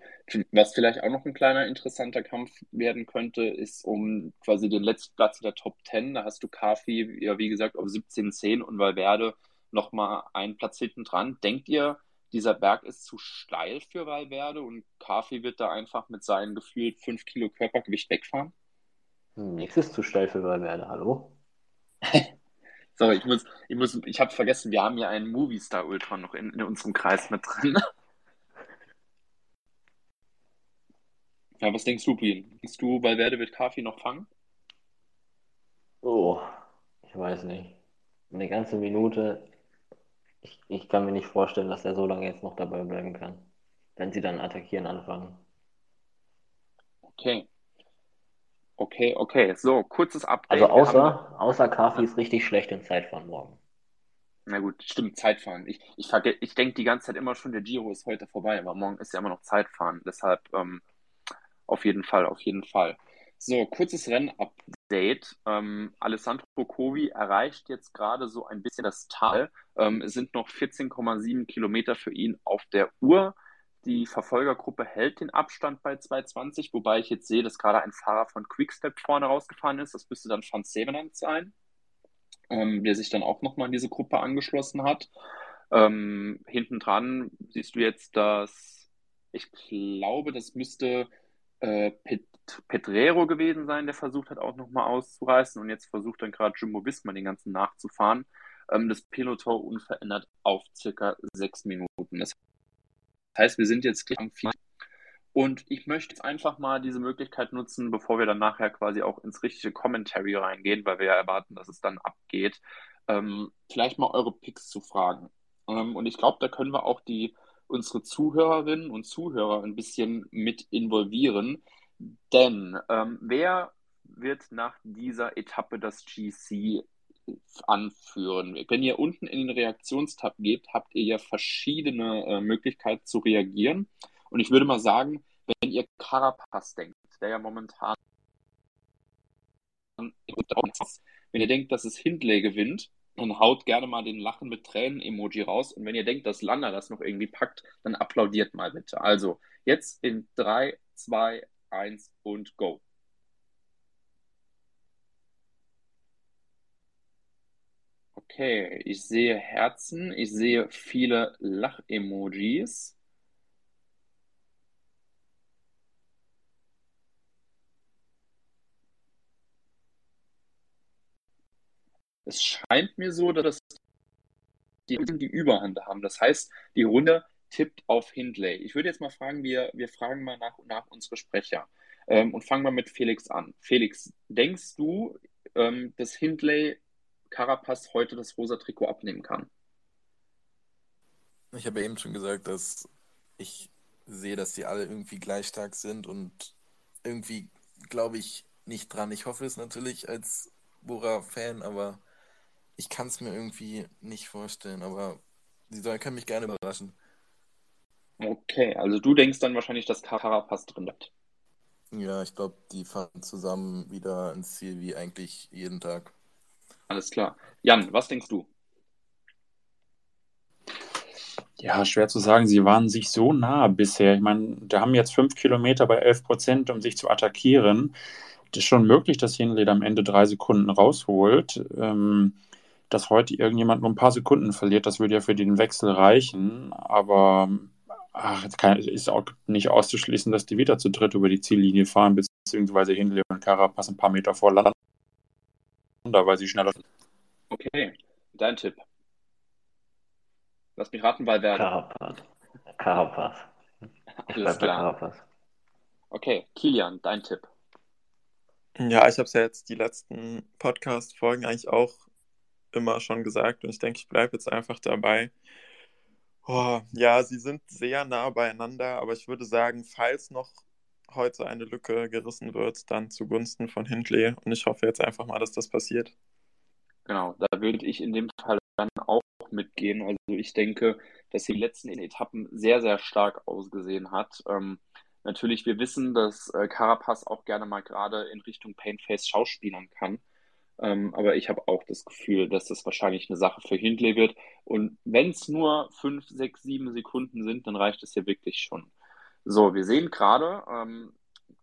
was vielleicht auch noch ein kleiner interessanter Kampf werden könnte, ist um quasi den letzten Platz in der Top 10. Da hast du Kafi, ja, wie gesagt, auf 17,10 und Valverde nochmal einen Platz hinten dran. Denkt ihr, dieser Berg ist zu steil für Valverde und Kafi wird da einfach mit seinen gefühlt 5 Kilo Körpergewicht wegfahren? Nichts ist zu steil für Valverde, hallo? Sorry, ich muss, ich muss, ich habe vergessen, wir haben ja einen Movistar Ultra noch in, in unserem Kreis mit drin. Ja, was denkst du, Brian? Denkst du, Valverde wird Kafi noch fangen? Oh, ich weiß nicht. Eine ganze Minute. Ich, ich kann mir nicht vorstellen, dass er so lange jetzt noch dabei bleiben kann. Wenn sie dann attackieren anfangen. Okay. Okay, okay. So, kurzes Update. Also Wir haben außer, außer Kafi ist richtig schlecht im Zeitfahren morgen. Na gut, stimmt, Zeitfahren. Ich, ich, verge- ich denke die ganze Zeit immer schon, der Giro ist heute vorbei, aber morgen ist ja immer noch Zeitfahren. Deshalb ähm, auf jeden Fall, auf jeden Fall. So, kurzes Rennupdate. Ähm, Alessandro Covi erreicht jetzt gerade so ein bisschen das Tal. Ähm, es sind noch 14,7 Kilometer für ihn auf der Uhr. Die Verfolgergruppe hält den Abstand bei 2,20, wobei ich jetzt sehe, dass gerade ein Fahrer von Quickstep vorne rausgefahren ist. Das müsste dann Van Sevenant sein ähm, der sich dann auch nochmal in diese Gruppe angeschlossen hat. Ähm, hinten dran siehst du jetzt, dass ich glaube, das müsste äh, Pet Pedrero gewesen sein, der versucht hat, auch nochmal auszureißen und jetzt versucht dann gerade Jumbo Visma den ganzen nachzufahren. Ähm, das Peloton unverändert auf circa sechs Minuten. Das heißt, wir sind jetzt gleich am Vier. Und ich möchte jetzt einfach mal diese Möglichkeit nutzen, bevor wir dann nachher quasi auch ins richtige Commentary reingehen, weil wir ja erwarten, dass es dann abgeht, ähm, vielleicht mal eure Picks zu fragen. Ähm, und ich glaube, da können wir auch die unsere Zuhörerinnen und Zuhörer ein bisschen mit involvieren. Denn ähm, wer wird nach dieser Etappe das GC anführen? Wenn ihr unten in den Reaktionstab geht, habt ihr ja verschiedene äh, Möglichkeiten zu reagieren. Und ich würde mal sagen, wenn ihr Carapaz denkt, der ja momentan wenn ihr denkt, dass es Hindley gewinnt, dann haut gerne mal den Lachen mit Tränen-Emoji raus. Und wenn ihr denkt, dass Landa das noch irgendwie packt, dann applaudiert mal bitte. Also, jetzt in 3, 2, 1 und go. Okay, ich sehe Herzen, ich sehe viele Lach-Emojis. Es scheint mir so, dass die die Überhand haben. Das heißt, die Runde tippt auf Hindley. Ich würde jetzt mal fragen, wir, wir fragen mal nach und nach unsere Sprecher ähm, und fangen mal mit Felix an. Felix, denkst du, ähm, dass Hindley Carapaz heute das rosa Trikot abnehmen kann? Ich habe eben schon gesagt, dass ich sehe, dass die alle irgendwie gleich stark sind und irgendwie glaube ich nicht dran. Ich hoffe es natürlich als Bora-Fan, aber ich kann es mir irgendwie nicht vorstellen. Aber sie sollen, können mich gerne überraschen. Okay, also du denkst dann wahrscheinlich, dass Carapaz drin bleibt. Ja, ich glaube, die fahren zusammen wieder ins Ziel wie eigentlich jeden Tag. Alles klar. Jan, was denkst du? Ja, schwer zu sagen. Sie waren sich so nah bisher. Ich meine, da haben jetzt fünf Kilometer bei 11 Prozent, um sich zu attackieren. Das ist schon möglich, dass Hindley am Ende drei Sekunden rausholt. Ähm, dass heute irgendjemand nur ein paar Sekunden verliert, das würde ja für den Wechsel reichen. Aber ach, es kann, ist auch nicht auszuschließen, dass die wieder zu dritt über die Ziellinie fahren, beziehungsweise Hindley und Carapaz ein paar Meter vor landen, weil sie schneller sind. Okay, dein Tipp. Lass mich raten, Valverde. Carapaz. Carapaz. Ich Alles klar. Carapaz. Okay, Kilian, dein Tipp. Ja, ich habe es ja jetzt die letzten Podcast-Folgen eigentlich auch immer schon gesagt und ich denke, ich bleibe jetzt einfach dabei. Oh, ja, sie sind sehr nah beieinander, aber ich würde sagen, falls noch heute eine Lücke gerissen wird, dann zugunsten von Hindley und ich hoffe jetzt einfach mal, dass das passiert. Genau, da würde ich in dem Fall dann auch mitgehen. Also ich denke, dass die letzten Etappen sehr, sehr stark ausgesehen hat. Ähm, natürlich, wir wissen, dass äh, Carapaz auch gerne mal gerade in Richtung Painface schauspielern kann. Ähm, aber ich habe auch das Gefühl, dass das wahrscheinlich eine Sache für Hindley wird. Und wenn es nur 5, 6, 7 Sekunden sind, dann reicht es ja wirklich schon. So, wir sehen gerade, ähm,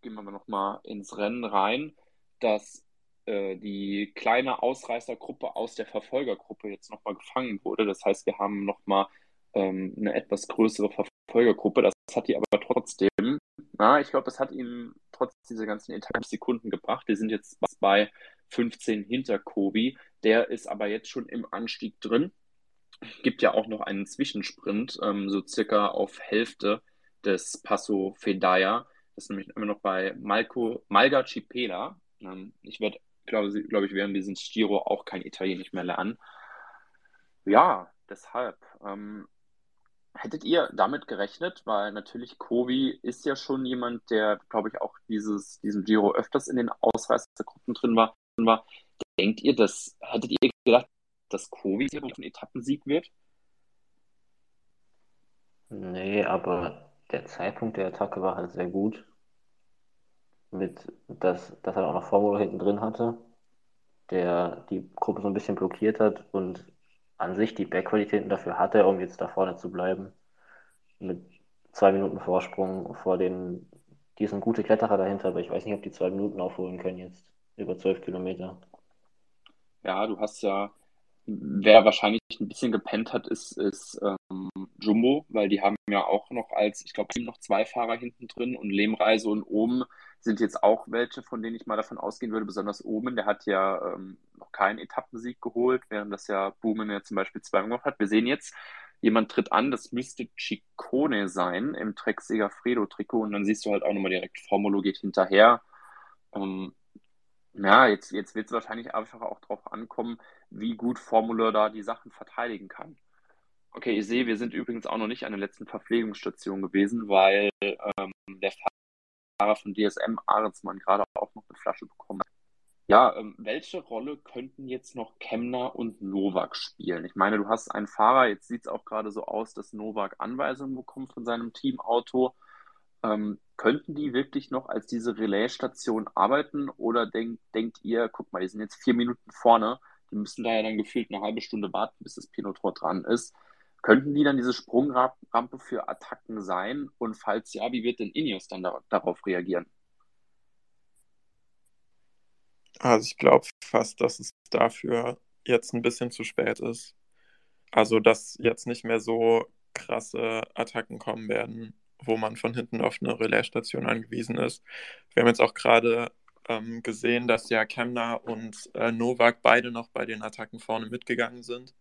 gehen wir mal nochmal ins Rennen rein, dass äh, die kleine Ausreißergruppe aus der Verfolgergruppe jetzt nochmal gefangen wurde. Das heißt, wir haben nochmal ähm, eine etwas größere Verfolgergruppe. Das hat die aber trotzdem, na, ich glaube, das hat ihnen trotz dieser ganzen Etappen Sekunden gebracht. Die sind jetzt bei 15 hinter Kobi. Der ist aber jetzt schon im Anstieg drin. Gibt ja auch noch einen Zwischensprint, ähm, so circa auf Hälfte des Passo Fedaya. Das ist nämlich immer noch bei Malco, Malga Cipela. Ähm, ich werde, glaube glaub ich, während diesem Giro auch kein Italienisch mehr lernen. Ja, deshalb. Ähm, Hättet ihr damit gerechnet? Weil natürlich Kovi ist ja schon jemand, der, glaube ich, auch dieses, diesen Giro öfters in den Ausreißergruppen drin war, war. Denkt ihr, dass, hättet ihr gedacht, dass Kovi ein Etappensieg wird? Nee, aber der Zeitpunkt der Attacke war halt sehr gut. Mit, dass, dass er auch noch Formula hinten drin hatte, der die Gruppe so ein bisschen blockiert hat und an sich die Backqualitäten dafür hatte, um jetzt da vorne zu bleiben. Mit zwei Minuten Vorsprung vor den, die sind gute Kletterer dahinter, aber ich weiß nicht, ob die zwei Minuten aufholen können jetzt über zwölf Kilometer. Ja, du hast ja, wer wahrscheinlich ein bisschen gepennt hat, ist, ist ähm, Jumbo, weil die haben ja auch noch als, ich glaube, noch zwei Fahrer hinten drin und Lehmreise und oben sind jetzt auch welche, von denen ich mal davon ausgehen würde, besonders oben, der hat ja ähm, noch keinen Etappensieg geholt, während das ja Boomen ja zum Beispiel zweimal gemacht hat. Wir sehen jetzt, jemand tritt an, das müsste Ciccone sein im Trek Segafredo-Trikot und dann siehst du halt auch nochmal direkt, Formulo geht hinterher. Ähm, ja, jetzt, jetzt wird es wahrscheinlich einfach auch darauf ankommen, wie gut Formula da die Sachen verteidigen kann. Okay, ich sehe, wir sind übrigens auch noch nicht an der letzten Verpflegungsstation gewesen, weil ähm, der Fahrer von DSM, Ahrensmann, gerade auch noch eine Flasche bekommen hat. Ja, ähm, welche Rolle könnten jetzt noch Kemner und Novak spielen? Ich meine, du hast einen Fahrer, jetzt sieht es auch gerade so aus, dass Novak Anweisungen bekommt von seinem Teamauto. Ähm, könnten die wirklich noch als diese Relaisstation arbeiten oder denk, denkt ihr, guck mal, die sind jetzt vier Minuten vorne, die müssen da ja dann gefühlt eine halbe Stunde warten, bis das Pinotor dran ist. Könnten die dann diese Sprungrampe für Attacken sein? Und falls ja, wie wird denn Ineos dann da, darauf reagieren? Also ich glaube fast, dass es dafür jetzt ein bisschen zu spät ist. Also dass jetzt nicht mehr so krasse Attacken kommen werden, wo man von hinten auf eine Relaisstation angewiesen ist. Wir haben jetzt auch gerade ähm, gesehen, dass ja Kemner und äh, Novak beide noch bei den Attacken vorne mitgegangen sind.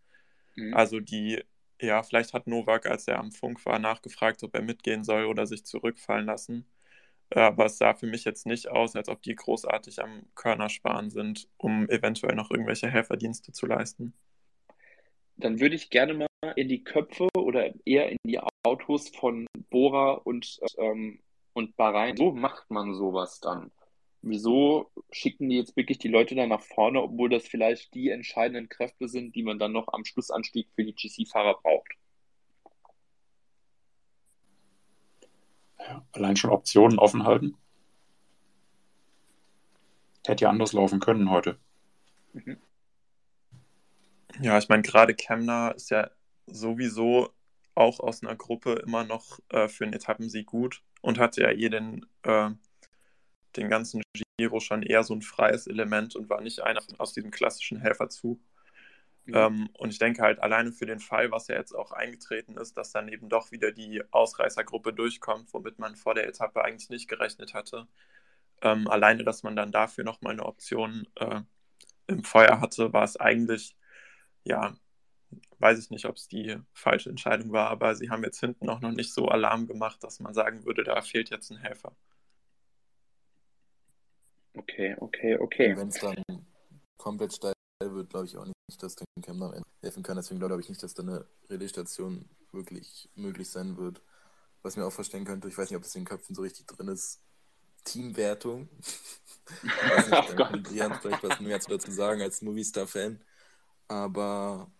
Mhm. Also die, ja, vielleicht hat Novak, als er am Funk war, nachgefragt, ob er mitgehen soll oder sich zurückfallen lassen. Aber es sah für mich jetzt nicht aus, als ob die großartig am Körner sparen sind, um eventuell noch irgendwelche Helferdienste zu leisten. Dann würde ich gerne mal in die Köpfe oder eher in die Autos von Bora und, ähm, und Bahrain. So macht man sowas dann. Wieso schicken die jetzt wirklich die Leute da nach vorne, obwohl das vielleicht die entscheidenden Kräfte sind, die man dann noch am Schlussanstieg für die GC-Fahrer braucht? Ja, allein schon Optionen offen halten. Hätte ja anders laufen können heute. Mhm. Ja, ich meine, gerade Kemner ist ja sowieso auch aus einer Gruppe immer noch äh, für einen Etappensieg gut und hatte ja eh den, äh, den ganzen Giro schon eher so ein freies Element und war nicht einer aus diesem klassischen Helferzug. Mhm. Ähm, und ich denke halt alleine für den Fall, was ja jetzt auch eingetreten ist, dass dann eben doch wieder die Ausreißergruppe durchkommt, womit man vor der Etappe eigentlich nicht gerechnet hatte. Ähm, alleine, dass man dann dafür nochmal eine Option äh, im Feuer hatte, war es eigentlich ja weiß ich nicht, ob es die falsche Entscheidung war, aber sie haben jetzt hinten auch noch nicht so Alarm gemacht, dass man sagen würde, da fehlt jetzt ein Helfer. Okay, okay, okay. Wenn es dann komplett steil wird, glaube ich auch nicht, dass Camp am Ende helfen kann. Deswegen glaube ich nicht, dass da eine Relaisstation wirklich möglich sein wird. Was mir auch vorstellen könnte, ich weiß nicht, ob das in den Köpfen so richtig drin ist, Teamwertung. ich weiß nicht, oh kann Brian vielleicht was mehr dazu sagen als Movistar-Fan. Aber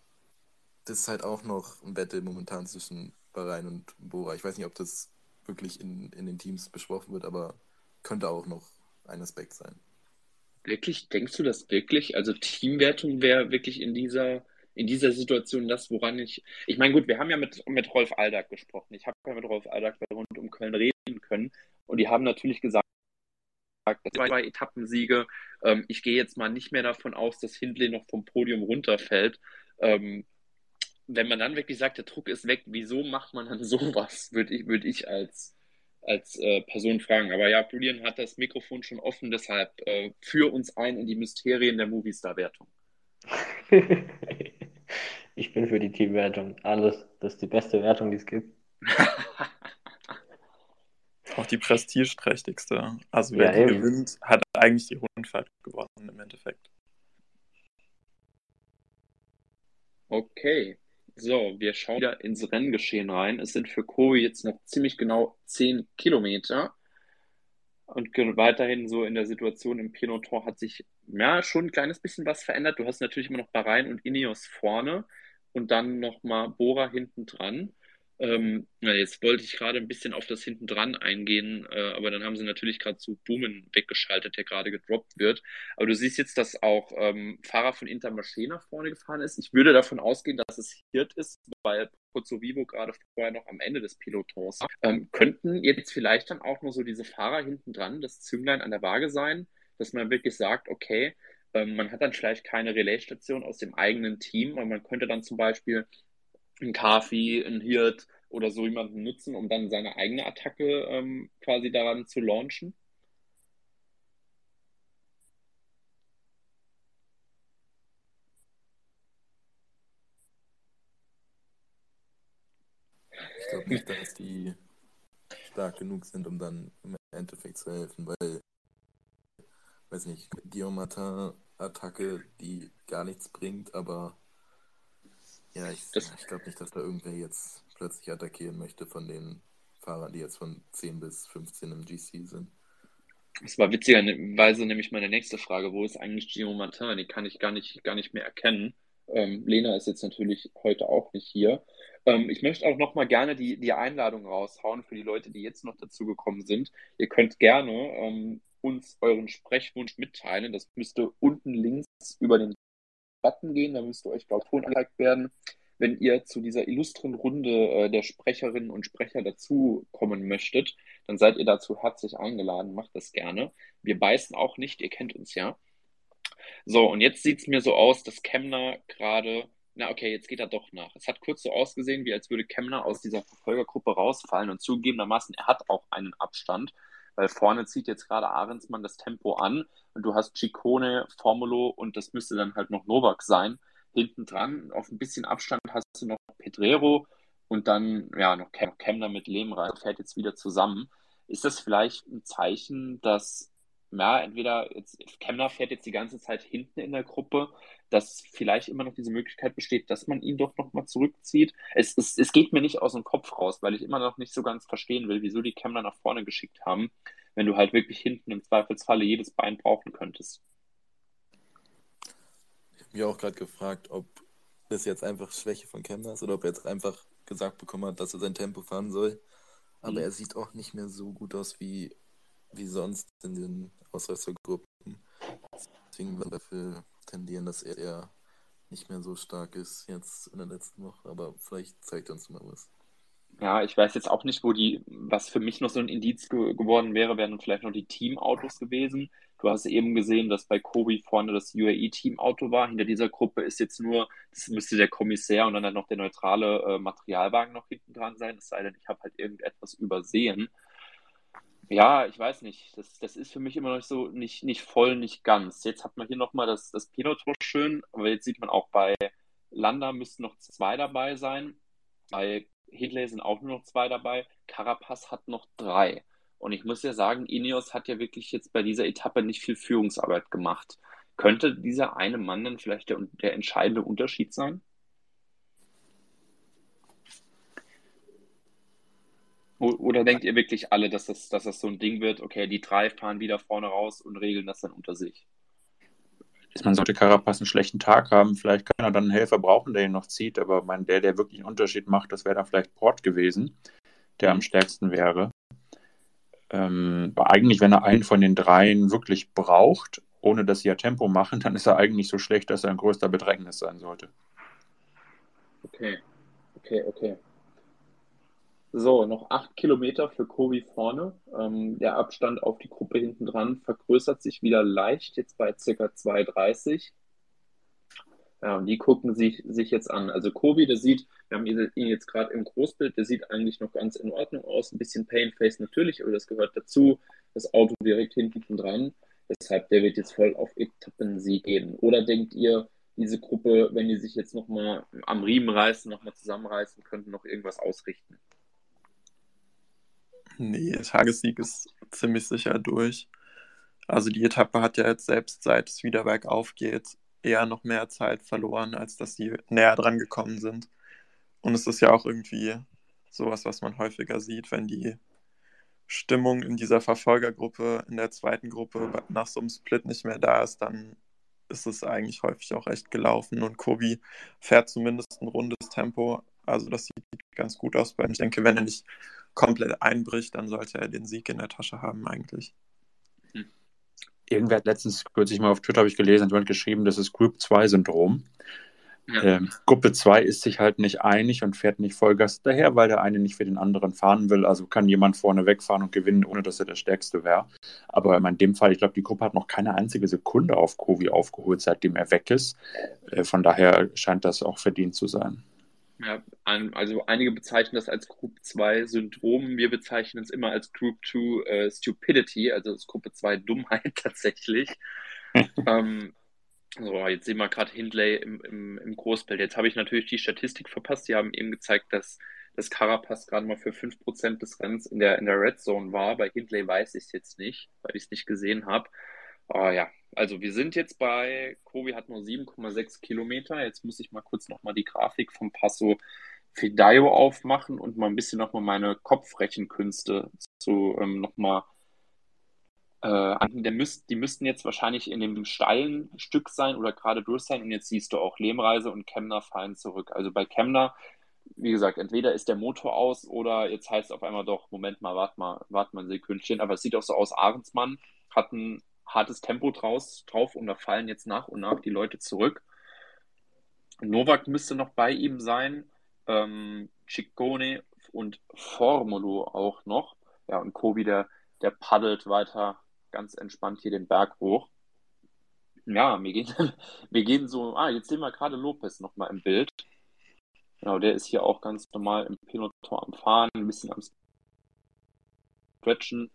das ist halt auch noch ein Battle momentan zwischen Bahrain und Bora. Ich weiß nicht, ob das wirklich in, in den Teams besprochen wird, aber könnte auch noch ein Aspekt sein. Wirklich? Denkst du das wirklich? Also Teamwertung wäre wirklich in dieser, in dieser Situation das, woran ich. Ich meine, gut, wir haben ja mit, mit Rolf Aldag gesprochen. Ich habe ja mit Rolf Aldag bei Rund um Köln reden können und die haben natürlich gesagt, zwei Etappensiege. Ähm, ich gehe jetzt mal nicht mehr davon aus, dass Hindley noch vom Podium runterfällt. Ähm, wenn man dann wirklich sagt, der Druck ist weg, wieso macht man dann sowas, würde ich, würd ich als, als äh, Person fragen. Aber ja, Julian hat das Mikrofon schon offen, deshalb äh, führ uns ein in die Mysterien der Movistar-Wertung. ich bin für die Teamwertung. Alles. Das ist die beste Wertung, die es gibt. Auch die prestigeträchtigste. Also wer ja, gewinnt, hat eigentlich die Rundfahrt gewonnen im Endeffekt. Okay. So, wir schauen wieder ins Renngeschehen rein. Es sind für Kobe jetzt noch ziemlich genau 10 Kilometer. Und weiterhin so in der Situation im Peloton hat sich ja schon ein kleines bisschen was verändert. Du hast natürlich immer noch Bahrain und Ineos vorne und dann nochmal Bora hinten dran. Ähm, ja, jetzt wollte ich gerade ein bisschen auf das hinten dran eingehen, äh, aber dann haben sie natürlich gerade zu Boomen weggeschaltet, der gerade gedroppt wird. Aber du siehst jetzt, dass auch ähm, Fahrer von Intermarché nach vorne gefahren ist. Ich würde davon ausgehen, dass es Hirt ist, weil Pozzo Vivo gerade vorher noch am Ende des Pelotons ähm, könnten jetzt vielleicht dann auch nur so diese Fahrer hinten dran, das Zünglein an der Waage sein, dass man wirklich sagt, okay, ähm, man hat dann vielleicht keine Relaisstation aus dem eigenen Team, und man könnte dann zum Beispiel ein Kafi, ein Hirt oder so jemanden nutzen, um dann seine eigene Attacke ähm, quasi daran zu launchen? Ich glaube nicht, dass die stark genug sind, um dann im Endeffekt zu helfen, weil, weiß nicht, Guillaume Attacke, die gar nichts bringt, aber ja, ich, ich glaube nicht, dass da irgendwer jetzt plötzlich attackieren möchte von den Fahrern, die jetzt von 10 bis 15 im GC sind. Das war witzigerweise nämlich meine nächste Frage. Wo ist eigentlich Gio Martin? Die kann ich gar nicht, gar nicht mehr erkennen. Ähm, Lena ist jetzt natürlich heute auch nicht hier. Ähm, ich möchte auch noch mal gerne die, die Einladung raushauen für die Leute, die jetzt noch dazugekommen sind. Ihr könnt gerne ähm, uns euren Sprechwunsch mitteilen. Das müsste unten links über den Button gehen, da müsste euch, glaube ich, Ton angezeigt werden. Wenn ihr zu dieser illustren Runde äh, der Sprecherinnen und Sprecher dazukommen möchtet, dann seid ihr dazu herzlich eingeladen. Macht das gerne. Wir beißen auch nicht, ihr kennt uns ja. So, und jetzt sieht es mir so aus, dass Kemner gerade, na okay, jetzt geht er doch nach. Es hat kurz so ausgesehen, wie als würde Kemner aus dieser Verfolgergruppe rausfallen und zugegebenermaßen, er hat auch einen Abstand weil vorne zieht jetzt gerade Ahrensmann das Tempo an und du hast Ciccone, Formulo und das müsste dann halt noch Novak sein. Hinten dran, auf ein bisschen Abstand hast du noch Pedrero und dann ja noch Kemner mit Lehmreich fährt jetzt wieder zusammen. Ist das vielleicht ein Zeichen, dass ja, entweder jetzt, Kemner fährt jetzt die ganze Zeit hinten in der Gruppe, dass vielleicht immer noch diese Möglichkeit besteht, dass man ihn doch nochmal zurückzieht. Es, es, es geht mir nicht aus dem Kopf raus, weil ich immer noch nicht so ganz verstehen will, wieso die Kemner nach vorne geschickt haben, wenn du halt wirklich hinten im Zweifelsfalle jedes Bein brauchen könntest. Ich habe mich auch gerade gefragt, ob das jetzt einfach Schwäche von Kemner ist oder ob er jetzt einfach gesagt bekommen hat, dass er sein Tempo fahren soll. Aber mhm. er sieht auch nicht mehr so gut aus wie wie sonst in den Ausreißergruppen. Deswegen würde dafür tendieren, dass er eher nicht mehr so stark ist jetzt in der letzten Woche, aber vielleicht zeigt er uns mal was. Ja, ich weiß jetzt auch nicht, wo die, was für mich noch so ein Indiz ge geworden wäre, wären vielleicht noch die Teamautos gewesen. Du hast eben gesehen, dass bei Kobi vorne das UAE-Teamauto war. Hinter dieser Gruppe ist jetzt nur, das müsste der Kommissär und dann noch der neutrale äh, Materialwagen noch hinten dran sein. Es sei denn, ich habe halt irgendetwas übersehen. Ja, ich weiß nicht. Das, das ist für mich immer noch so nicht, nicht voll, nicht ganz. Jetzt hat man hier nochmal das, das Peloton schön, aber jetzt sieht man auch bei Landa müssten noch zwei dabei sein. Bei Hindley sind auch nur noch zwei dabei. Carapaz hat noch drei. Und ich muss ja sagen, Ineos hat ja wirklich jetzt bei dieser Etappe nicht viel Führungsarbeit gemacht. Könnte dieser eine Mann dann vielleicht der, der entscheidende Unterschied sein? Oder denkt ihr wirklich alle, dass das, dass das so ein Ding wird, okay, die drei fahren wieder vorne raus und regeln das dann unter sich? Man sollte Carapaz einen schlechten Tag haben, vielleicht kann er dann einen Helfer brauchen, der ihn noch zieht, aber mein, der, der wirklich einen Unterschied macht, das wäre dann vielleicht Port gewesen, der am stärksten wäre. Ähm, aber eigentlich, wenn er einen von den dreien wirklich braucht, ohne dass sie ja Tempo machen, dann ist er eigentlich so schlecht, dass er ein größter Bedrängnis sein sollte. Okay, okay, okay. So, noch acht Kilometer für Kobi vorne. Ähm, der Abstand auf die Gruppe hinten dran vergrößert sich wieder leicht, jetzt bei ca. 2,30. Ja, die gucken sich, sich jetzt an. Also Kobi, der sieht, wir haben ihn jetzt gerade im Großbild, der sieht eigentlich noch ganz in Ordnung aus. Ein bisschen Painface natürlich, aber das gehört dazu. Das Auto direkt hinten dran. Deshalb, der wird jetzt voll auf Etappensieg gehen. Oder denkt ihr, diese Gruppe, wenn die sich jetzt nochmal am Riemen reißen, nochmal zusammenreißen, könnten noch irgendwas ausrichten? Nee, Tagessieg ist ziemlich sicher durch. Also die Etappe hat ja jetzt selbst, seit es wieder bergauf geht, eher noch mehr Zeit verloren, als dass sie näher dran gekommen sind. Und es ist ja auch irgendwie sowas, was man häufiger sieht, wenn die Stimmung in dieser Verfolgergruppe, in der zweiten Gruppe nach so einem Split nicht mehr da ist, dann ist es eigentlich häufig auch echt gelaufen. Und Kobi fährt zumindest ein rundes Tempo. Also das sieht ganz gut aus ihm. Ich denke, wenn er nicht komplett einbricht, dann sollte er den Sieg in der Tasche haben eigentlich. Hm. Irgendwer hat letztens kürzlich mal auf Twitter habe ich gelesen, jemand geschrieben, das ist Group 2 Syndrom. Ja. Ähm, Gruppe 2 ist sich halt nicht einig und fährt nicht Vollgas daher, weil der eine nicht für den anderen fahren will. Also kann jemand vorne wegfahren und gewinnen, ohne dass er der Stärkste wäre. Aber in dem Fall, ich glaube, die Gruppe hat noch keine einzige Sekunde auf Kovi aufgeholt, seitdem er weg ist. Äh, von daher scheint das auch verdient zu sein. Ja, also einige bezeichnen das als Group 2 Syndrom. Wir bezeichnen es immer als Group 2 äh, Stupidity, also das Gruppe 2 Dummheit tatsächlich. ähm, so, jetzt sehen wir gerade Hindley im, im, im Großbild. Jetzt habe ich natürlich die Statistik verpasst. Die haben eben gezeigt, dass das Carapaz gerade mal für 5% des Rennens in der, in der Red Zone war. Bei Hindley weiß ich es jetzt nicht, weil ich es nicht gesehen habe. Aber ja, also wir sind jetzt bei, Kobi hat nur 7,6 Kilometer. Jetzt muss ich mal kurz nochmal die Grafik vom Passo Fidaio aufmachen und mal ein bisschen nochmal meine Kopfrechenkünste zu ähm, nochmal äh, der müsst, die müssten jetzt wahrscheinlich in dem steilen Stück sein oder gerade durch sein. Und jetzt siehst du auch Lehmreise und Kemner fallen zurück. Also bei Kemner, wie gesagt, entweder ist der Motor aus oder jetzt heißt es auf einmal doch, Moment mal, warte mal, warte mal ein Sekündchen. Aber es sieht auch so aus, Ahrensmann hat ein hartes Tempo draus, drauf und da fallen jetzt nach und nach die Leute zurück. Novak müsste noch bei ihm sein. Ähm, Ciccone und Formulo auch noch. Ja, und Kobi, der, der paddelt weiter ganz entspannt hier den Berg hoch. Ja, wir gehen, wir gehen so, ah, jetzt sehen wir gerade Lopez nochmal im Bild. Genau, der ist hier auch ganz normal im Peloton am Fahren, ein bisschen am Stretchen.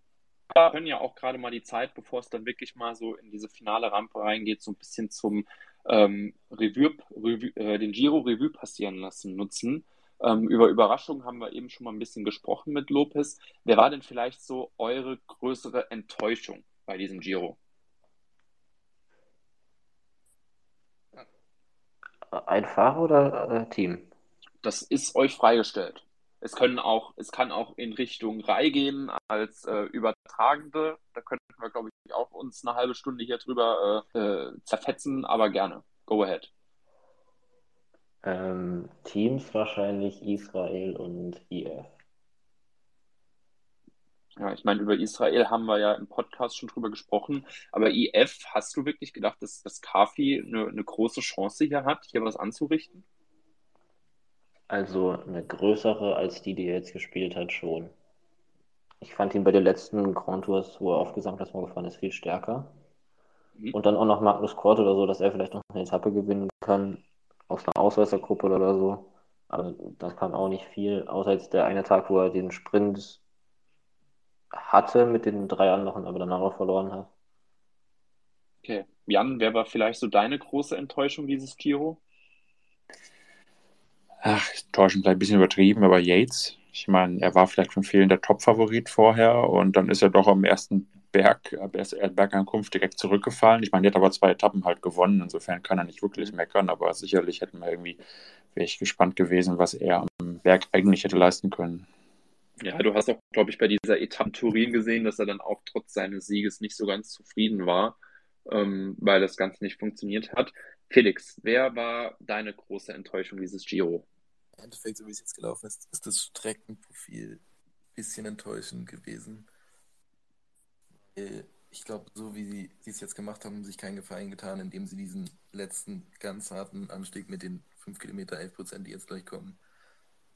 Wir können ja auch gerade mal die Zeit, bevor es dann wirklich mal so in diese finale Rampe reingeht, so ein bisschen zum ähm, Revue, Revue äh, den Giro Revue passieren lassen, nutzen. Ähm, über Überraschungen haben wir eben schon mal ein bisschen gesprochen mit Lopez. Wer war denn vielleicht so eure größere Enttäuschung bei diesem Giro? Ein Fahrer oder äh, Team? Das ist euch freigestellt. Es können auch, es kann auch in Richtung Rai gehen als äh, Übertragende. Da könnten wir, glaube ich, auch uns eine halbe Stunde hier drüber äh, äh zerfetzen, aber gerne. Go ahead. Ähm, Teams wahrscheinlich Israel und IF. Ja, ich meine, über Israel haben wir ja im Podcast schon drüber gesprochen, aber IF, hast du wirklich gedacht, dass, dass Kafi eine, eine große Chance hier hat, hier was anzurichten? Also eine größere als die, die er jetzt gespielt hat, schon. Ich fand ihn bei den letzten Grand Tours, wo er aufgesamt ist, gefahren ist, viel stärker. Mhm. Und dann auch noch Magnus Kort oder so, dass er vielleicht noch eine Etappe gewinnen kann, aus einer Ausreißergruppe oder so. Aber das kam auch nicht viel, außer jetzt der eine Tag, wo er den Sprint hatte mit den drei anderen, aber danach auch verloren hat. Okay. Jan, wer war vielleicht so deine große Enttäuschung dieses Giro? Ach, Enttäuschung vielleicht ein bisschen übertrieben, aber Yates. Ich meine, er war vielleicht von vielen der Top-Favorit vorher und dann ist er doch am ersten Berg, Bergankunft direkt zurückgefallen. Ich meine, er hat aber zwei Etappen halt gewonnen, insofern kann er nicht wirklich meckern, aber sicherlich hätten wir irgendwie, wäre ich gespannt gewesen, was er am Berg eigentlich hätte leisten können. Ja, du hast auch, glaube ich, bei dieser Etappe Turin gesehen, dass er dann auch trotz seines Sieges nicht so ganz zufrieden war, ähm, weil das Ganze nicht funktioniert hat. Felix, wer war deine große Enttäuschung dieses Giro? Im Endeffekt, so wie es jetzt gelaufen ist, ist das Streckenprofil ein bisschen enttäuschend gewesen. Ich glaube, so wie sie es jetzt gemacht haben, sich keinen Gefallen getan, indem sie diesen letzten ganz harten Anstieg mit den 5 Kilometer 11 Prozent, die jetzt gleich kommen,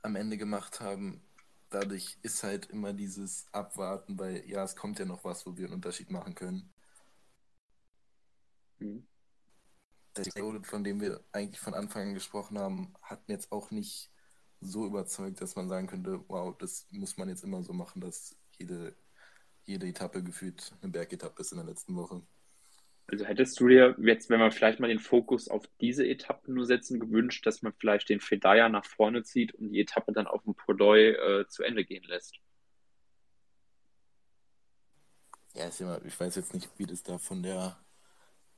am Ende gemacht haben dadurch ist halt immer dieses Abwarten, weil ja, es kommt ja noch was, wo wir einen Unterschied machen können. Mhm. Der Code, von dem wir eigentlich von Anfang an gesprochen haben, hat mir jetzt auch nicht so überzeugt, dass man sagen könnte, wow, das muss man jetzt immer so machen, dass jede, jede Etappe gefühlt eine Bergetappe ist in der letzten Woche. Also hättest du dir jetzt, wenn wir vielleicht mal den Fokus auf diese Etappe nur setzen, gewünscht, dass man vielleicht den Fedaya nach vorne zieht und die Etappe dann auf dem Pordoi äh, zu Ende gehen lässt? Ja, ich weiß jetzt nicht, wie das da von der,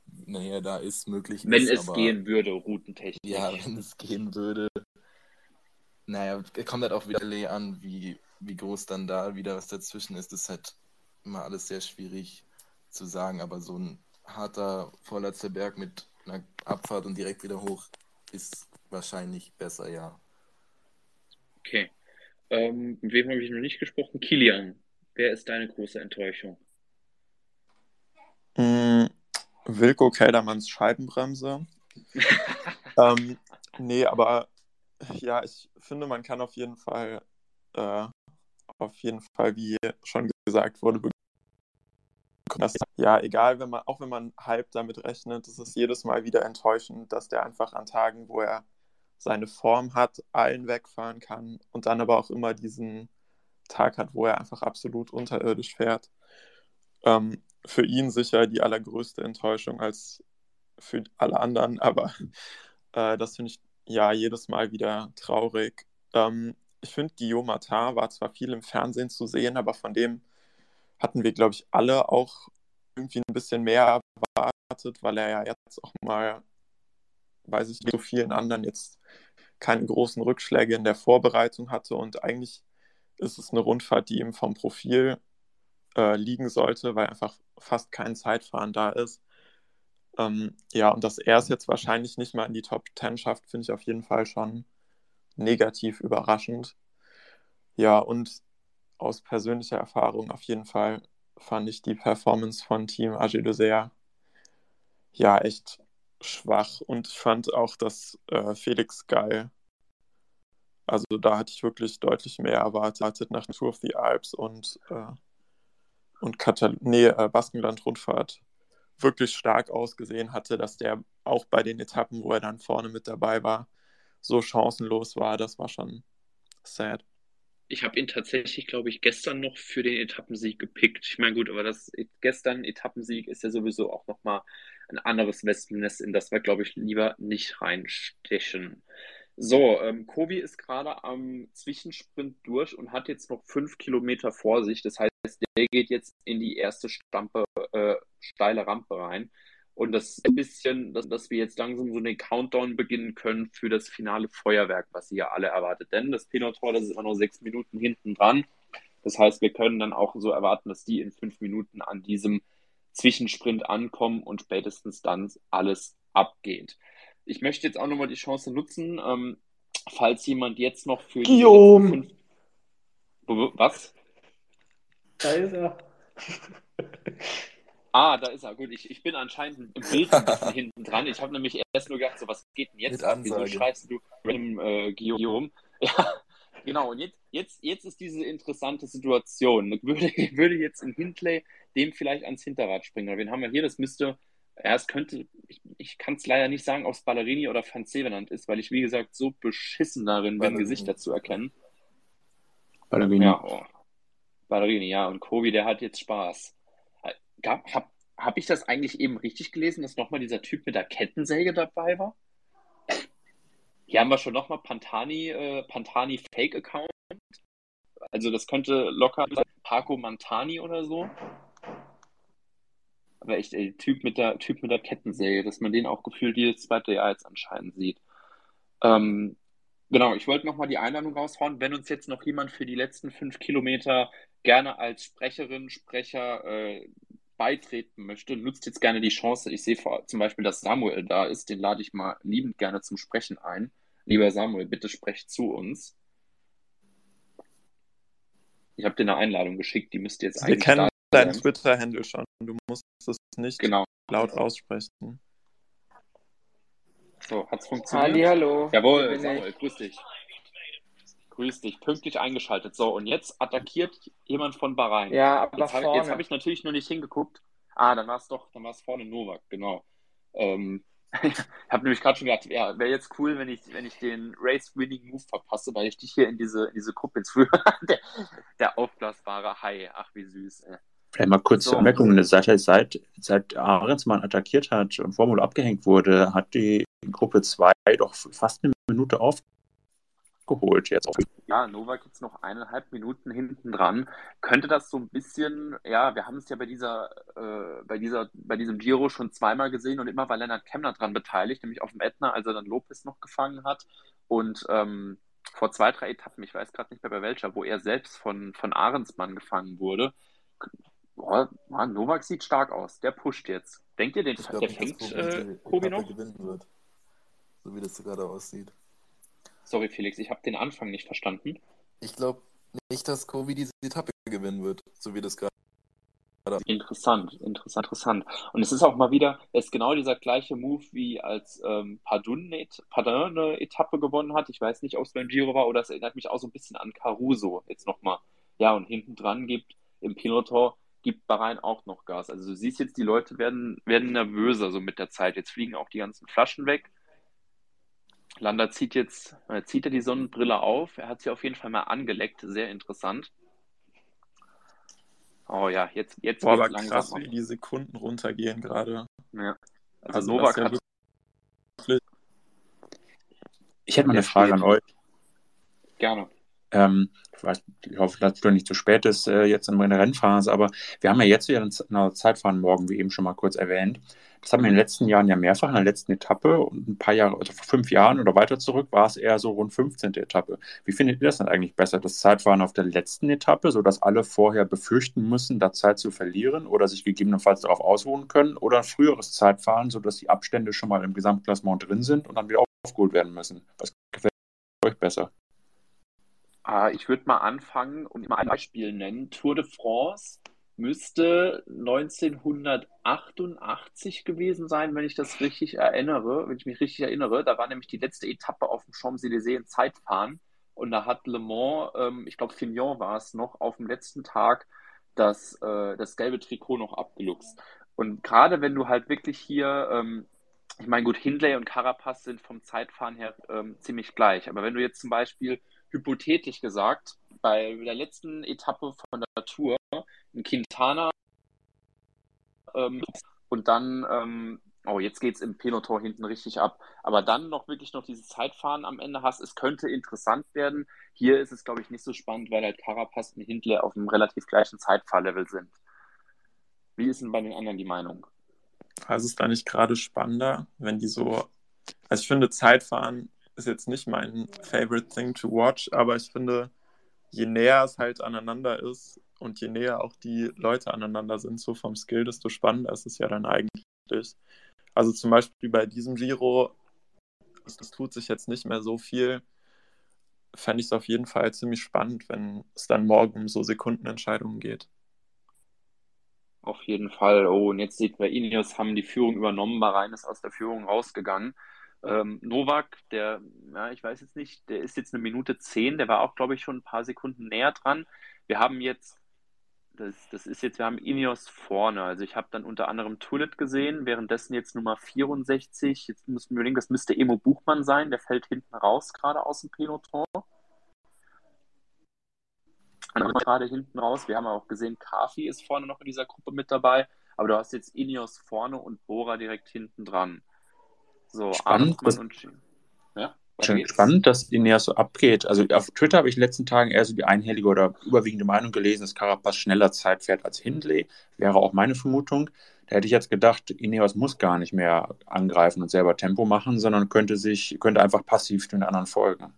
naja, da ist möglich. Wenn ist, es gehen würde, routentechnisch. Ja, wenn es gehen würde. Naja, kommt halt auch wieder an, wie, wie groß dann da wieder was dazwischen ist. Das ist halt immer alles sehr schwierig zu sagen, aber so ein harter vorletzter Berg mit einer Abfahrt und direkt wieder hoch ist wahrscheinlich besser, ja. Okay. Ähm, mit wem habe ich noch nicht gesprochen? Kilian. Wer ist deine große Enttäuschung? Mm, Wilko Keldermanns Scheibenbremse. ähm, nee, aber ja, ich finde, man kann auf jeden Fall, äh, auf jeden Fall, wie schon gesagt wurde, das, ja, egal, wenn man, auch wenn man halb damit rechnet, ist es jedes Mal wieder enttäuschend, dass der einfach an Tagen, wo er seine Form hat, allen wegfahren kann und dann aber auch immer diesen Tag hat, wo er einfach absolut unterirdisch fährt. Ähm, für ihn sicher die allergrößte Enttäuschung als für alle anderen, aber äh, das finde ich ja jedes Mal wieder traurig. Ähm, ich finde, Guillaume Martin war zwar viel im Fernsehen zu sehen, aber von dem hatten wir, glaube ich, alle auch irgendwie ein bisschen mehr erwartet, weil er ja jetzt auch mal, weiß ich nicht, so vielen anderen jetzt keine großen Rückschläge in der Vorbereitung hatte und eigentlich ist es eine Rundfahrt, die ihm vom Profil äh, liegen sollte, weil einfach fast kein Zeitfahren da ist. Ähm, ja, und dass er es jetzt wahrscheinlich nicht mal in die Top 10 schafft, finde ich auf jeden Fall schon negativ überraschend. Ja, und aus persönlicher Erfahrung auf jeden Fall fand ich die Performance von Team Agile ja, echt schwach. Und ich fand auch, dass äh, Felix geil. Also da hatte ich wirklich deutlich mehr erwartet nach Tour of the Alps und, äh, und Katal nee, äh, Baskenland-Rundfahrt wirklich stark ausgesehen hatte, dass der auch bei den Etappen, wo er dann vorne mit dabei war, so chancenlos war. Das war schon sad. Ich habe ihn tatsächlich, glaube ich, gestern noch für den Etappensieg gepickt. Ich meine, gut, aber das gestern Etappensieg ist ja sowieso auch nochmal ein anderes Wespennest, in das wir, glaube ich, lieber nicht reinstechen. So, ähm, Kobi ist gerade am Zwischensprint durch und hat jetzt noch fünf Kilometer vor sich. Das heißt, der geht jetzt in die erste Stampe, äh, steile Rampe rein. Und das ist ein bisschen, dass, dass wir jetzt langsam so einen Countdown beginnen können für das finale Feuerwerk, was ihr alle erwartet. Denn das Peloton, das ist immer noch sechs Minuten hinten dran. Das heißt, wir können dann auch so erwarten, dass die in fünf Minuten an diesem Zwischensprint ankommen und spätestens dann alles abgeht. Ich möchte jetzt auch nochmal die Chance nutzen, ähm, falls jemand jetzt noch für Guillaume. die fünf... Was? Da ist er. Ah, da ist er. Gut, ich, ich bin anscheinend im Bild ein bisschen hinten dran. Ich habe nämlich erst nur gedacht, so was geht denn jetzt? Wieso schreibst du random äh, Guillaume? Ja, genau. Und jetzt, jetzt, jetzt ist diese interessante Situation. Ich würde, würde jetzt in Hindley dem vielleicht ans Hinterrad springen. Aber wen haben wir hier? Das müsste, ja, es könnte, ich, ich kann es leider nicht sagen, ob es Ballerini oder Van Zevenand ist, weil ich, wie gesagt, so beschissen darin bin. Gesichter zu erkennen. Ballerini. Ja, oh. Ballerini, ja. Und Kobi, der hat jetzt Spaß. Gab, hab, hab ich das eigentlich eben richtig gelesen, dass nochmal dieser Typ mit der Kettensäge dabei war? Hier haben wir schon nochmal Pantani, äh, Pantani Fake-Account. Also das könnte locker sein, Paco Mantani oder so. Aber echt, ey, Typ mit der, Typ mit der Kettensäge, dass man den auch gefühlt jedes zweite Jahr jetzt anscheinend sieht. Ähm, genau, ich wollte nochmal die Einladung raushauen. Wenn uns jetzt noch jemand für die letzten fünf Kilometer gerne als Sprecherin, Sprecher äh, beitreten möchte, nutzt jetzt gerne die Chance. Ich sehe vor, zum Beispiel, dass Samuel da ist. Den lade ich mal liebend gerne zum Sprechen ein. Lieber Samuel, bitte sprecht zu uns. Ich habe dir eine Einladung geschickt, die müsste jetzt Wir eigentlich kennen da deinen. Twitter-Handle schon. Du musst es nicht Genau. laut aussprechen. So, hat's funktioniert? Hallo. Jawohl, Samuel, grüß dich. Grüß dich, pünktlich eingeschaltet. So, und jetzt attackiert jemand von Bahrain. Ja, aber Jetzt habe vorne. hab ich natürlich nur nicht hingeguckt. Ah, dann war es doch, dann war es vorne Novak, genau. Ähm, ich habe nämlich gerade schon gedacht, ja, wäre jetzt cool, wenn ich, wenn ich den Race-Winning-Move verpasse, weil ich dich hier in diese, in diese Gruppe ins Frühjahr. der, der aufblasbare Hai, ach wie süß. Ey. Vielleicht mal kurz So. zur Anmerkung, seit, seit, seit Ahrensmann attackiert hat und Formel abgehängt wurde, hat die Gruppe 2 doch fast eine Minute aufgeholt jetzt. Ja, Novak jetzt noch eineinhalb Minuten hinten dran. Könnte das so ein bisschen, ja, wir haben es ja bei dieser, äh, bei dieser, bei diesem Giro schon zweimal gesehen und immer war Lennart Kemner dran beteiligt, nämlich auf dem Ätna, als er dann Lopez noch gefangen hat. Und ähm, vor zwei, drei Etappen, ich weiß gerade nicht mehr bei welcher, wo er selbst von, von Ahrensmann gefangen wurde. Boah, Mann, Novak sieht stark aus. Der pusht jetzt. Denkt ihr, den, Ich glaube der nicht, fängt dass äh, die Kobi Etappe noch? gewinnen wird. So wie das gerade aussieht. Sorry, Felix, ich habe den Anfang nicht verstanden. Ich glaube nicht, dass Kobi diese Etappe gewinnen wird, so wie das gerade. Interessant, interessant, interessant. Und es ist auch mal wieder, es ist genau dieser gleiche Move, wie als ähm, Pardun eine, Et- Pardun eine Etappe gewonnen hat. Ich weiß nicht, ob es beim Giro war oder es erinnert mich auch so ein bisschen an Caruso jetzt nochmal. Ja, und hinten dran gibt im Peloton gibt Bahrain auch noch Gas. Also du siehst jetzt, die Leute werden, werden nervöser so mit der Zeit. Jetzt fliegen auch die ganzen Flaschen weg. Landa zieht jetzt, äh, zieht er die Sonnenbrille auf. Er hat sie auf jeden Fall mal angeleckt. Sehr interessant. Oh ja, jetzt, jetzt Boah, aber langsam. krass, wie die Sekunden runtergehen gerade. Ja. Also, Also Novak hat Ich hätte mal eine Frage steht. an euch. gerne. Ähm, ich, weiß, ich hoffe, dass es nicht zu spät ist äh, jetzt in meiner Rennphase, aber wir haben ja jetzt wieder ein Zeitfahren morgen, wie eben schon mal kurz erwähnt. Das haben wir in den letzten Jahren ja mehrfach in der letzten Etappe und ein paar Jahre, also vor fünf Jahren oder weiter zurück, war es eher so rund 15. Etappe. Wie findet ihr das denn eigentlich besser? Das Zeitfahren auf der letzten Etappe, sodass alle vorher befürchten müssen, da Zeit zu verlieren oder sich gegebenenfalls darauf ausruhen können, oder ein früheres Zeitfahren, sodass die Abstände schon mal im Gesamtklassement drin sind und dann wieder aufgeholt werden müssen? Was gefällt euch besser? Ah, ich würde mal anfangen und mal ein Beispiel nennen. Tour de France müsste 1988 gewesen sein, wenn ich das richtig erinnere, wenn ich mich richtig erinnere. Da war nämlich die letzte Etappe auf dem Champs-Élysées in Zeitfahren und da hat Le Mans, ähm, ich glaube Fignon war es noch, auf dem letzten Tag das, äh, das gelbe Trikot noch abgeluchst. Und gerade wenn du halt wirklich hier, ähm, ich meine, gut, Hindley und Carapaz sind vom Zeitfahren her ähm, ziemlich gleich, aber wenn du jetzt zum Beispiel hypothetisch gesagt bei der letzten Etappe von der Tour in Quintana ähm, und dann, ähm, oh, jetzt geht's im Peloton hinten richtig ab, aber dann noch wirklich noch dieses Zeitfahren am Ende hast, es könnte interessant werden. Hier ist es, glaube ich, nicht so spannend, weil halt Carapaz und Hindley auf einem relativ gleichen Zeitfahrlevel sind. Wie ist denn bei den anderen die Meinung? Also ist da nicht gerade spannender, wenn die so. Also ich finde, Zeitfahren ist jetzt nicht mein favorite thing to watch, aber ich finde, je näher es halt aneinander ist und je näher auch die Leute aneinander sind, so vom Skill, desto spannender ist es ja dann eigentlich. Also zum Beispiel bei diesem Giro, es es tut sich jetzt nicht mehr so viel, fände ich es auf jeden Fall ziemlich spannend, wenn es dann morgen um so Sekundenentscheidungen geht. Auf jeden Fall. Oh, und jetzt sieht man, Ineos haben die Führung übernommen, Bahrain ist aus der Führung rausgegangen. Ähm, Novak, der, ja, ich weiß jetzt nicht, der ist jetzt eine Minute zehn, der war auch, glaube ich, schon ein paar Sekunden näher dran. Wir haben jetzt, das, das ist jetzt, wir haben Ineos vorne. Also ich habe dann unter anderem Tullet gesehen, währenddessen jetzt Nummer 64. Jetzt müssen wir überlegen, das müsste Emo Buchmann sein, der fällt hinten raus, gerade aus dem Peloton. gerade hinten raus. Wir haben auch gesehen, Kafi ist vorne noch in dieser Gruppe mit dabei, aber du hast jetzt Ineos vorne und Bora direkt hinten dran. So, Spannend, das- und ja, spannend, dass Ineos so abgeht. Also auf Twitter habe ich in den letzten Tagen eher so die einhellige oder überwiegende Meinung gelesen, dass Carapaz schneller Zeit fährt als Hindley. Wäre auch meine Vermutung. Da hätte ich jetzt gedacht, Ineos muss gar nicht mehr angreifen und selber Tempo machen, sondern könnte sich, könnte einfach passiv den anderen folgen.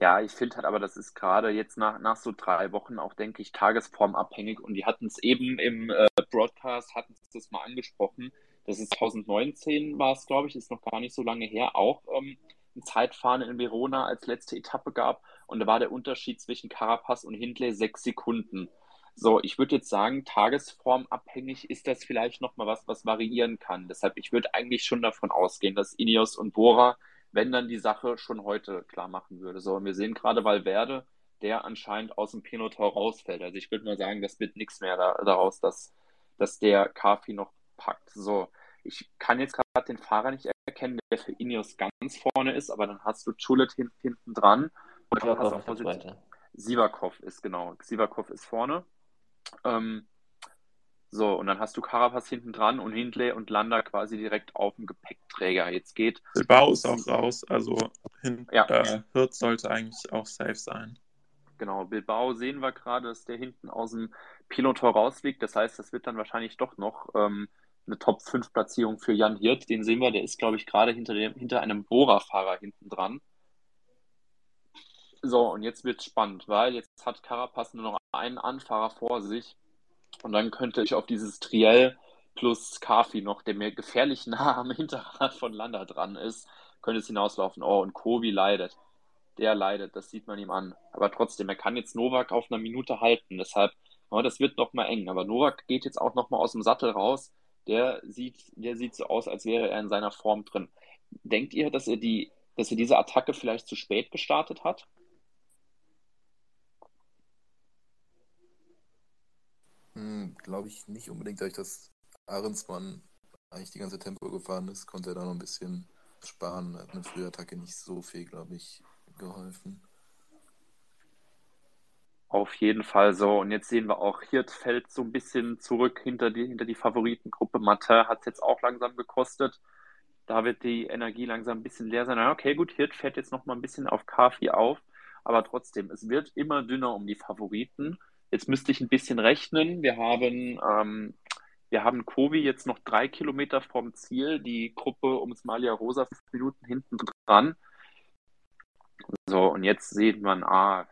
Ja, ich finde halt aber, das ist gerade jetzt nach, nach so drei Wochen auch, denke ich, tagesformabhängig. Und die hatten es eben im äh, Broadcast, hatten sie das mal angesprochen. Das ist 2019 war es, glaube ich, ist noch gar nicht so lange her, auch ähm, ein Zeitfahren in Verona als letzte Etappe gab. Und da war der Unterschied zwischen Carapaz und Hindley sechs Sekunden. So, ich würde jetzt sagen, tagesformabhängig ist das vielleicht nochmal was, was variieren kann. Deshalb, ich würde eigentlich schon davon ausgehen, dass Ineos und Bora wenn dann die Sache schon heute klar machen würde. So, und wir sehen gerade Valverde, der anscheinend aus dem Peloton rausfällt. Also ich würde mal sagen, das wird nichts mehr da, daraus, dass, dass der Kafi noch packt. So, ich kann jetzt gerade den Fahrer nicht erkennen, der für Ineos ganz vorne ist, aber dann hast du Chulet hin, hinten dran. Und Sivakov ist Zweite. Sivakov ist genau, Sivakov ist vorne. Ähm, so, und dann hast du Carapaz hinten dran und Hindley und Landa quasi direkt auf dem Gepäckträger. Jetzt geht Bilbao ist auch raus, also hin, Ja. äh, Hirt sollte eigentlich auch safe sein. Genau, Bilbao sehen wir gerade, dass der hinten aus dem Peloton rausfliegt. Das heißt, das wird dann wahrscheinlich doch noch ähm, eine Top-5-Platzierung für Jan Hirt. Den sehen wir, der ist, glaube ich, gerade hinter, hinter einem Bora-Fahrer hinten dran. So, und jetzt wird es spannend, weil jetzt hat Carapaz nur noch einen Anfahrer vor sich. Und dann könnte ich auf dieses Triell plus Kafi noch, der mir gefährlich nah am Hinterrad von Landa dran ist, könnte es hinauslaufen. Oh, und Kobi leidet. Der leidet, das sieht man ihm an. Aber trotzdem, er kann jetzt Novak auf einer Minute halten. Deshalb, oh, das wird nochmal eng. Aber Novak geht jetzt auch nochmal aus dem Sattel raus. Der sieht, der sieht so aus, als wäre er in seiner Form drin. Denkt ihr, dass er die, dass er diese Attacke vielleicht zu spät gestartet hat? Hm, Glaube ich nicht unbedingt, dadurch, dass Ahrensmann eigentlich die ganze Tempo gefahren ist, konnte er da noch ein bisschen sparen. Hat eine frühe Attacke nicht so viel, glaube ich, geholfen. Auf jeden Fall so. Und jetzt sehen wir auch, Hirt fällt so ein bisschen zurück hinter die, hinter die Favoritengruppe. Mathe hat es jetzt auch langsam gekostet. Da wird die Energie langsam ein bisschen leer sein. Okay, gut, Hirt fährt jetzt noch mal ein bisschen auf Kafi auf. Aber trotzdem, es wird immer dünner um die Favoriten. Jetzt müsste ich ein bisschen rechnen. Wir haben, ähm, wir haben Kovi jetzt noch drei Kilometer vom Ziel. Die Gruppe um Smalia Rosa fünf Minuten hinten dran. So, und jetzt sieht man, ah,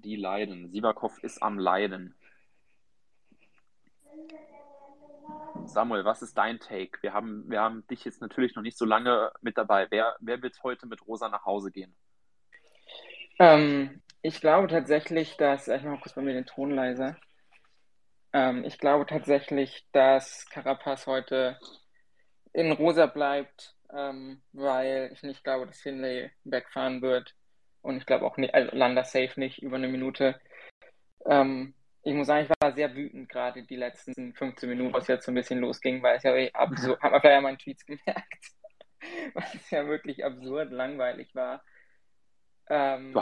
die, leiden. Sivakov ist am Leiden. Samuel, was ist dein Take? Wir haben, wir haben dich jetzt natürlich noch nicht so lange mit dabei. Wer, wer wird heute mit Rosa nach Hause gehen? Ähm, ich glaube tatsächlich, dass, ich mache kurz bei mir den Ton leiser. Ähm, ich glaube tatsächlich, dass Carapaz heute in Rosa bleibt, ähm, weil ich nicht glaube, dass Finlay wegfahren wird. Und ich glaube auch nicht, also Landa safe nicht über eine Minute. Ähm, ich muss sagen, ich war sehr wütend gerade die letzten 15 Minuten, was jetzt so ein bisschen losging, weil es ja absurd, hat man vielleicht an meinen Tweets gemerkt, weil es ja wirklich absurd langweilig war. Ähm,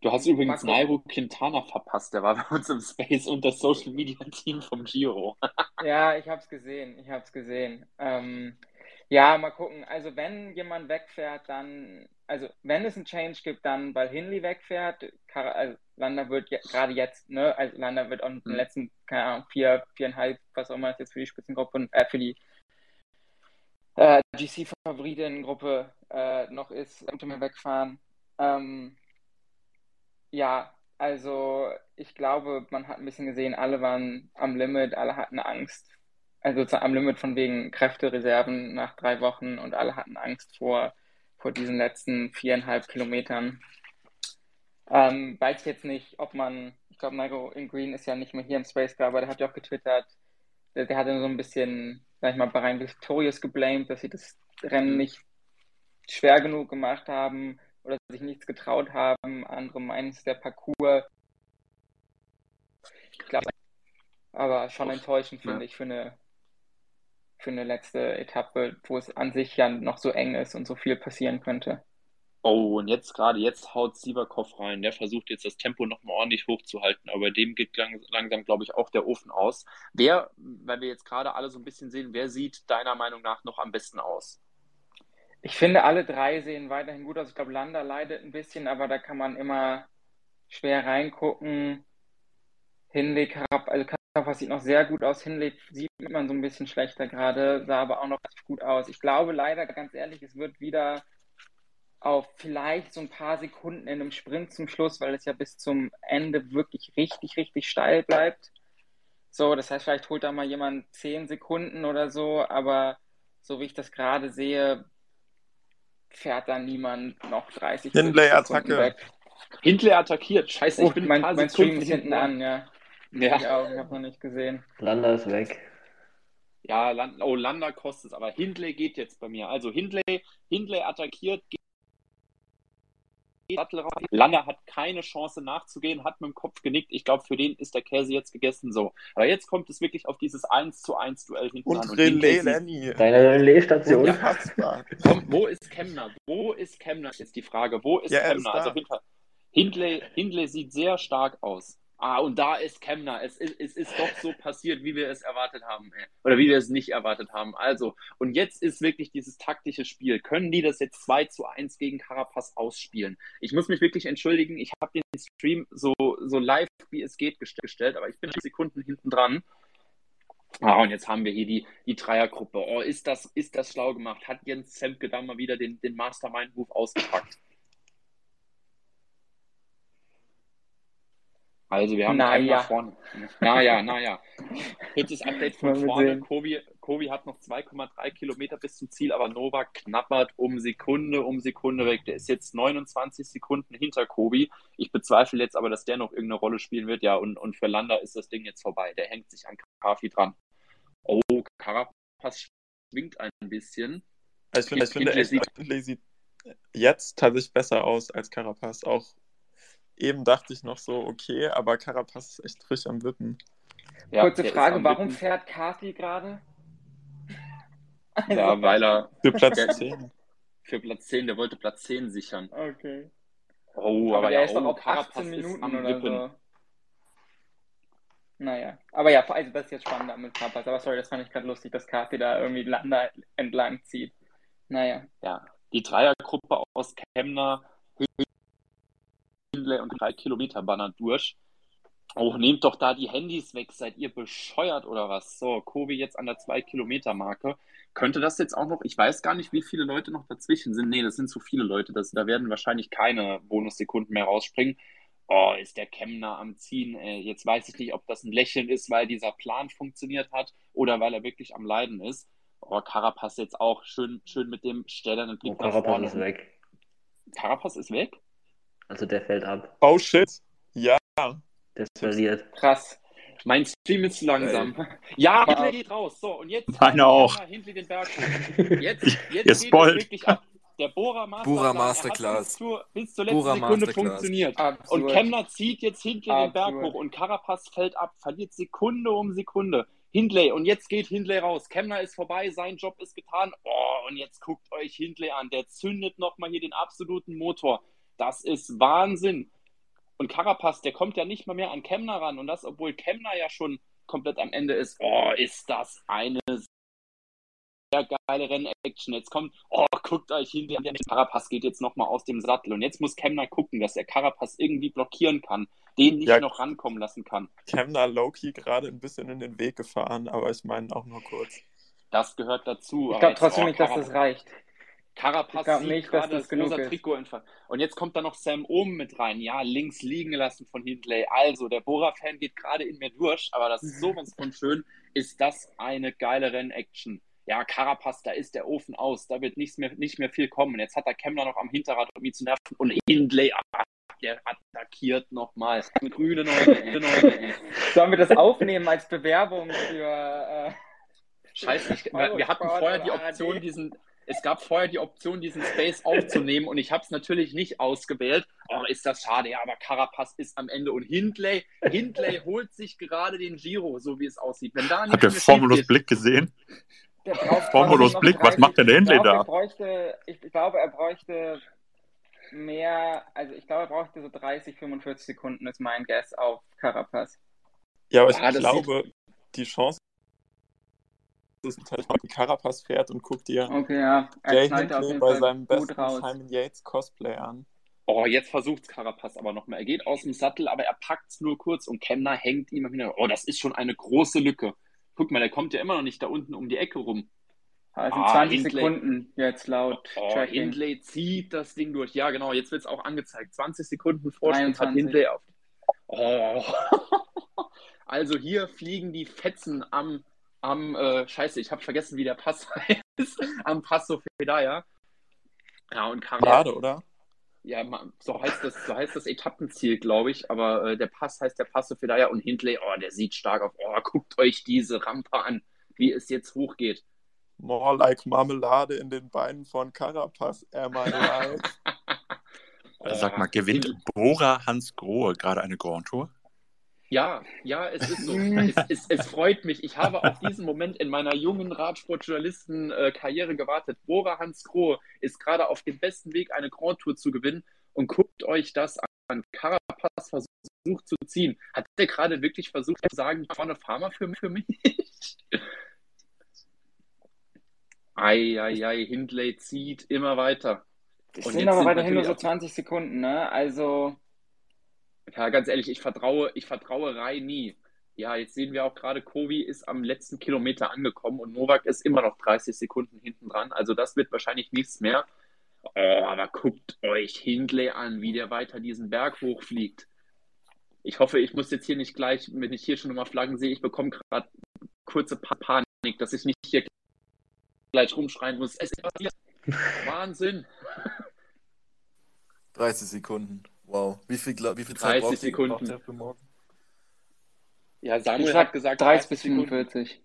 du, hast übrigens Nairo Quintana verpasst, der war bei uns im Space und das Social Media Team vom Giro. ja, ich habe es gesehen, ich habe es gesehen. Ähm, ja, mal gucken. Also wenn jemand wegfährt, dann, also wenn es einen Change gibt, dann weil Hinley wegfährt, also Landa wird gerade jetzt, ne, also Landa wird auch in den mhm. letzten, keine Ahnung, vier, viereinhalb, was auch immer es jetzt für die Spitzengruppe und äh, für die äh, GC-Favoritinnengruppe äh, noch ist, könnte mir wegfahren. Ähm, ja, also ich glaube, man hat ein bisschen gesehen, alle waren am Limit, alle hatten Angst also am Limit von wegen Kräftereserven nach drei Wochen und alle hatten Angst vor, vor diesen letzten viereinhalb Kilometern. Ähm, weiß ich jetzt nicht, ob man, ich glaube, Nairo in Green ist ja nicht mehr hier im Space Car, aber der hat ja auch getwittert, der, der hatte so ein bisschen, sag ich mal, Bahrain Victorious geblamed, dass sie das Rennen nicht schwer genug gemacht haben oder sich nichts getraut haben. Andere meinen es der Parcours. Ich glaube, aber schon enttäuschend, finde ja. ich, für eine für eine letzte Etappe, wo es an sich ja noch so eng ist und so viel passieren könnte. Oh, und jetzt gerade, jetzt haut Sivakov rein. Der versucht jetzt das Tempo nochmal ordentlich hochzuhalten, aber dem geht lang, langsam, glaube ich, auch der Ofen aus. Wer, weil wir jetzt gerade alle so ein bisschen sehen, wer sieht deiner Meinung nach noch am besten aus? Ich finde, alle drei sehen weiterhin gut aus. Ich glaube, Landa leidet ein bisschen, aber da kann man immer schwer reingucken. Hinweg herab, also Körper sieht noch sehr gut aus. Hinlegt sieht man so ein bisschen schlechter gerade, sah aber auch noch gut aus. Ich glaube leider, ganz ehrlich, es wird wieder auf vielleicht so ein paar Sekunden in einem Sprint zum Schluss, weil es ja bis zum Ende wirklich richtig, richtig steil bleibt. So, das heißt, vielleicht holt da mal jemand 10 Sekunden oder so, aber so wie ich das gerade sehe, fährt da niemand noch 30 Hindley Attacke. Weg. Hindley attackiert. Scheiße, oh, ich bin mein, mein Stream ist hinten an, ja. Ja. Ich auch, ich habe noch nicht gesehen. Landa ist weg. Ja, Land, oh, Landa kostet es, aber Hindley geht jetzt bei mir. Also Hindley, Hindley attackiert, geht Landa hat keine Chance nachzugehen, hat mit dem Kopf genickt. Ich glaube, für den ist der Käse jetzt gegessen so. Aber jetzt kommt es wirklich auf dieses 1 zu 1 Duell hinten und an. Und Relais, Lenny. Deine Relais-Station. Ja, Komm, wo ist Kemner? Wo ist Kemner? Ist die Frage. Wo ist ja, Kemner? Ist also. Hindley, Hindley sieht sehr stark aus. Ah, und da ist Kemner. Es ist, es ist doch so passiert, wie wir es erwartet haben. Oder wie wir es nicht erwartet haben. Also, und jetzt ist wirklich dieses taktische Spiel. Können die das jetzt 2 zu 1 gegen Carapaz ausspielen? Ich muss mich wirklich entschuldigen. Ich habe den Stream so, so live, wie es geht, gestellt, aber ich bin Sekunden hinten dran. Ah, und jetzt haben wir hier die, die Dreiergruppe. Oh, ist das, ist das schlau gemacht? Hat Jens Zemke da mal wieder den, den Mastermind-Move ausgepackt? Also wir haben Na Kemner ja. vorne. Naja, naja. Kurzes Update von vorne. Kobi, Kobi hat noch 2,3 Kilometer bis zum Ziel, aber Novak knabbert um Sekunde um Sekunde weg. Der ist jetzt 29 Sekunden hinter Kobi. Ich bezweifle jetzt aber, dass der noch irgendeine Rolle spielen wird. Ja, und, und für Landa ist das Ding jetzt vorbei. Der hängt sich an Kafi dran. Oh, Carapaz schwingt ein bisschen. Also ich finde, ich finde sieht jetzt tatsächlich besser aus als Carapaz. Auch eben dachte ich noch so, okay, aber Carapaz ist echt frisch am Wippen. Ja, Kurze Frage, warum Wippen. fährt Kati gerade? Also, Ja, weil er Für Platz Der- 10. für Platz 10, der wollte Platz 10 sichern. Okay. Oh, Aber, aber, der ja, ist doch oh, auf Carapaz 18 ist Minuten am oder Wippen. so. Naja, aber ja, also das ist jetzt spannender mit Carapaz. Aber sorry, das fand ich gerade lustig, dass Kati da irgendwie Landa entlang zieht. Naja. Ja, die Dreiergruppe aus Kemner, Hindley und drei Kilometer Banner durch. Oh, nehmt doch da die Handys weg. Seid ihr bescheuert oder was? So, Kobi jetzt an der 2-Kilometer-Marke. Könnte das jetzt auch noch, ich weiß gar nicht, wie viele Leute noch dazwischen sind. Nee, das sind zu viele Leute. Das, da werden wahrscheinlich keine Bonussekunden mehr rausspringen. Oh, ist der Kemner am Ziehen. Ey. Jetzt weiß ich nicht, ob das ein Lächeln ist, weil dieser Plan funktioniert hat oder weil er wirklich am Leiden ist. Oh, Carapaz jetzt auch schön, schön mit dem stählernen Blick Und nach Carapaz vorne. ist weg. Carapaz ist weg? Also der fällt ab. Oh shit. Ja. Der verliert. Krass. Mein Stream ist zu langsam. Ja, Wow. Hindley geht raus. So, und jetzt Meine auch. Hindley den Berg. Jetzt, jetzt geht es wirklich ab. Der Bora Masterclass, Bora er hat Masterclass. Bis, zur, bis zur letzten Bora Sekunde Masterclass. funktioniert. Absurd. Und Kemner zieht jetzt Hindley den Berg hoch und Carapaz fällt ab, verliert Sekunde um Sekunde. Hindley, und jetzt geht Hindley raus. Kemner ist vorbei, sein Job ist getan. Oh, und jetzt guckt euch Hindley an. Der zündet nochmal hier den absoluten Motor. Das ist Wahnsinn. Und Carapaz, der kommt ja nicht mal mehr an Kemner ran. Und das, obwohl Kemner ja schon komplett am Ende ist. Oh, ist das eine sehr geile Rennaction. Jetzt kommt, oh, guckt euch hin, der Carapaz geht jetzt nochmal aus dem Sattel. Und jetzt muss Kemner gucken, dass er Carapaz irgendwie blockieren kann, den nicht Ja. noch rankommen lassen kann. Kemner Loki gerade ein bisschen in den Weg gefahren, aber ich meine auch nur kurz. Das gehört dazu. Ich glaube trotzdem oh, nicht, dass das reicht. Carapaz sieht nicht, gerade das das genug rosa ist. Trikot entfernt. Und jetzt kommt da noch Sam Ohm mit rein. Ja, links liegen gelassen von Hindley. Also, der Bora-Fan geht gerade in mir durch, aber das ist sowas von schön. Ist das eine geile Rennaction? Ja, Carapaz, da ist der Ofen aus. Da wird nichts mehr, nicht mehr viel kommen. Jetzt hat er Kemner noch am Hinterrad, um ihn zu nerven. Und Hindley, ah, der attackiert nochmal. Grüne Neune. Sollen wir das aufnehmen als Bewerbung für. Äh, Scheiße, ich, wir, wir hatten vorher die Option, diesen, es gab vorher die Option, diesen Space aufzunehmen und ich habe es natürlich nicht ausgewählt. Oh, ist das schade, ja, aber Carapaz ist am Ende und Hindley, Hindley holt sich gerade den Giro, so wie es aussieht. Wenn da Habt ihr Formulus Blick gesehen? Formulus Blick, was 30 macht denn der Hindley ich glaub, da? er Bräuchte, ich glaube, er bräuchte mehr, also ich glaube, er bräuchte so 30, 45 Sekunden, ist mein Guess auf Carapaz. Ja, aber ich Ja, glaube, die Chance ist natürlich, wenn Carapaz fährt und guckt dir Okay, ja. Er Jay Hindley bei Fall seinem besten raus. Simon Yates Cosplay an. Oh, jetzt versucht Carapaz aber noch mal. Er geht aus dem Sattel, aber er packt es nur kurz und Kemner hängt ihm am Hintergrund. Oh, das ist schon eine große Lücke. Guck mal, der kommt ja immer noch nicht da unten um die Ecke rum. Also Ah, 20 Hindley. Sekunden jetzt laut Oh, Tracking. Hindley zieht das Ding durch. Ja, genau, jetzt wird es auch angezeigt. 20 Sekunden Vorsprung hat 23. Hindley auf. Oh. Also hier fliegen die Fetzen am, am äh, Scheiße, ich habe vergessen, wie der Pass heißt. am Passo Fedaya. Ja, und Karl, Schade, oder? ja, so heißt das, so heißt das Etappenziel, glaube ich. Aber äh, der Pass heißt der Passo Fedaya und Hindley, oh, der sieht stark auf. Oh, guckt euch diese Rampe an, wie es jetzt hochgeht. More like Marmelade in den Beinen von Carapaz, am I right? Sag mal, gewinnt Bora Hans Grohe gerade eine Grand Tour? Ja, ja, es ist so. es, es, es freut mich. Ich habe auf diesen Moment in meiner jungen Radsportjournalisten-Karriere gewartet. Bora Hans Grohe ist gerade auf dem besten Weg, eine Grand Tour zu gewinnen. Und guckt euch das an. Carapaz versucht zu ziehen. Hat der gerade wirklich versucht zu sagen, vorne Farmer für, für mich? Eieiei, Hindley zieht immer weiter. Es sind aber weiterhin nur so natürlich auch- 20 Sekunden, ne? Also, Ja, ganz ehrlich, ich vertraue, ich vertraue Rai nie. Ja, jetzt sehen wir auch gerade, Kovi ist am letzten Kilometer angekommen und Novak ist immer noch 30 Sekunden hinten dran. Also das wird wahrscheinlich nichts mehr. Oh, aber guckt euch Hindley an, wie der weiter diesen Berg hochfliegt. Ich hoffe, ich muss jetzt hier nicht gleich, wenn ich hier schon nochmal Flaggen sehe, ich bekomme gerade kurze Panik, dass ich nicht hier gleich rumschreien muss. Es ist passiert. Wahnsinn. 30 Sekunden. Wow. Wie viel, wie viel 30 Zeit braucht ihr- Sekunden. braucht ihr für morgen? Ja, Samuel hat gesagt 30 bis Sekunden. 45.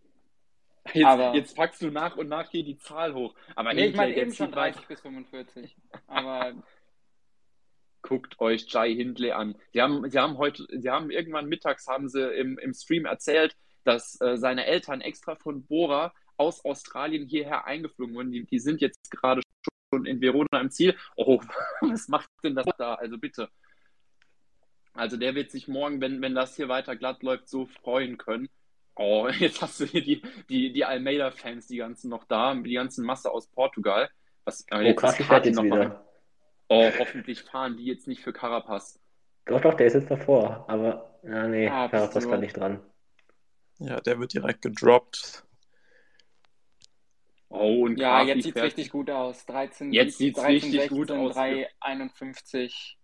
Jetzt, Aber- jetzt packst du nach und nach hier die Zahl hoch. Aber Nee, ich meine eben schon zieht weit. 30 bis 45. Aber Guckt euch Jai Hindley an. Sie haben, sie haben heute, sie haben irgendwann mittags haben sie im, im Stream erzählt, dass äh, seine Eltern extra von Bora aus Australien hierher eingeflogen wurden. Die, die sind jetzt gerade schon in Verona im Ziel. Oh, was macht denn das da? Also bitte. Also der wird sich morgen, wenn, wenn das hier weiter glatt läuft, so freuen können. Oh, jetzt hast du hier die, die, die Almeida-Fans, die ganzen noch da, die ganzen Masse aus Portugal. Was, Oh, jetzt ist fährt jetzt noch mal- wieder. Oh, hoffentlich fahren die jetzt nicht für Carapaz. Doch, doch, der ist jetzt davor. Aber, ja, nee, Ah, Carapaz kann nicht dran. Ja, der wird direkt gedroppt. Oh, und ja, jetzt sieht es richtig gut aus. 13, Jetzt sieht's 13, richtig 16, gut aus. 3, 51.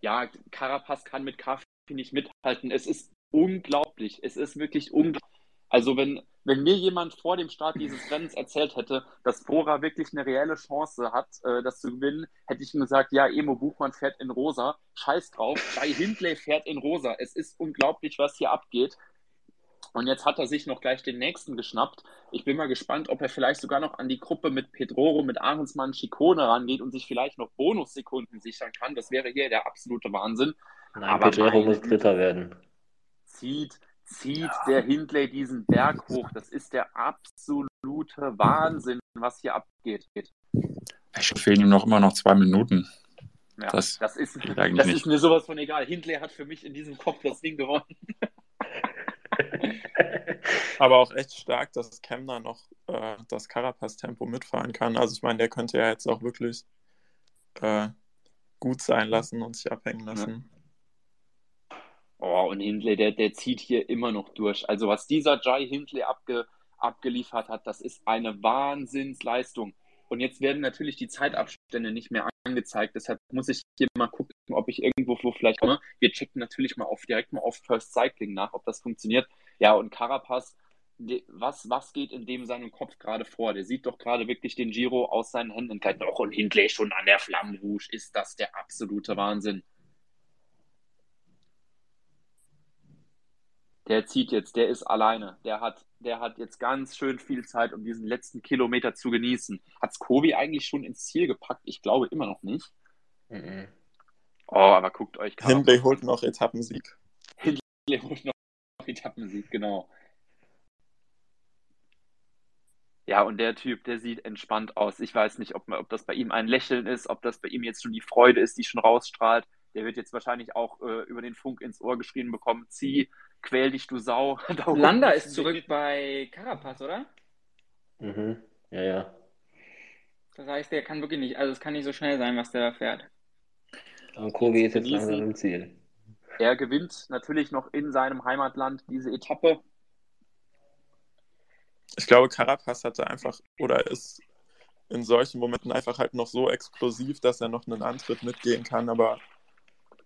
Ja, Carapaz kann mit Kafi nicht mithalten. Es ist unglaublich. Es ist wirklich unglaublich. Also wenn, wenn mir jemand vor dem Start dieses Rennens erzählt hätte, dass Bora wirklich eine reelle Chance hat, äh, das zu gewinnen, hätte ich ihm gesagt, ja, Emo Buchmann fährt in rosa. Scheiß drauf. Jai Hindley fährt in rosa. Es ist unglaublich, was hier abgeht. Und jetzt hat er sich noch gleich den nächsten geschnappt. Ich bin mal gespannt, ob er vielleicht sogar noch an die Gruppe mit Pedroro, mit Ahrensmann, Schikone rangeht und sich vielleicht noch Bonussekunden sichern kann. Das wäre hier der absolute Wahnsinn. Nein, Aber Pedrero muss. Dritter werden. Zieht, zieht der Hindley diesen Berg hoch. Das ist der absolute Wahnsinn, was hier abgeht. Es fehlen ihm noch immer noch zwei Minuten. Ja, Das das, ist, das ist mir sowas von egal. Hindley hat für mich in diesem Kopf das Ding gewonnen. Aber auch echt stark, dass Kemner noch äh, das Carapaz-Tempo mitfahren kann. Also ich meine, der könnte ja jetzt auch wirklich äh, gut sein lassen und sich abhängen lassen. Oh, und Hindley, der, der zieht hier immer noch durch. Also was dieser Jai Hindley abge, abgeliefert hat, das ist eine Wahnsinnsleistung. Und jetzt werden natürlich die Zeitabstände nicht mehr angezeigt. Deshalb muss ich hier mal gucken, ob ich irgendwo wo vielleicht komme. Wir checken natürlich mal auf direkt mal auf First Cycling nach, ob das funktioniert. Ja, und Carapaz, was, was geht in dem seinem Kopf gerade vor? Der sieht doch gerade wirklich den Giro aus seinen Händen gleiten. Och, und Hindley schon an der Flamme Rouge. Ist das der absolute Wahnsinn? Der zieht jetzt, der ist alleine. Der hat, der hat jetzt ganz schön viel Zeit, um diesen letzten Kilometer zu genießen. Hat's Kobi eigentlich schon ins Ziel gepackt? Ich glaube immer noch nicht. Mhm. Oh, aber guckt euch Carapaz Hindley holt noch Etappensieg. Hindley holt noch Etappensieg, genau. Ja, und der Typ, der sieht entspannt aus. Ich weiß nicht, ob, ob das bei ihm ein Lächeln ist, ob das bei ihm jetzt schon die Freude ist, die schon rausstrahlt. Der wird jetzt wahrscheinlich auch äh, über den Funk ins Ohr geschrien bekommen, zieh, quäl dich, du Sau. Landa ist zurück bei Carapaz, oder? Mhm. Ja, ja. Das heißt, der kann wirklich nicht, also es kann nicht so schnell sein, was der da fährt. Und Kobi ist jetzt langsam im Ziel. Er gewinnt natürlich noch in seinem Heimatland diese Etappe. Ich glaube, Carapaz hatte einfach oder ist in solchen Momenten einfach halt noch so explosiv, dass er noch einen Antritt mitgehen kann, aber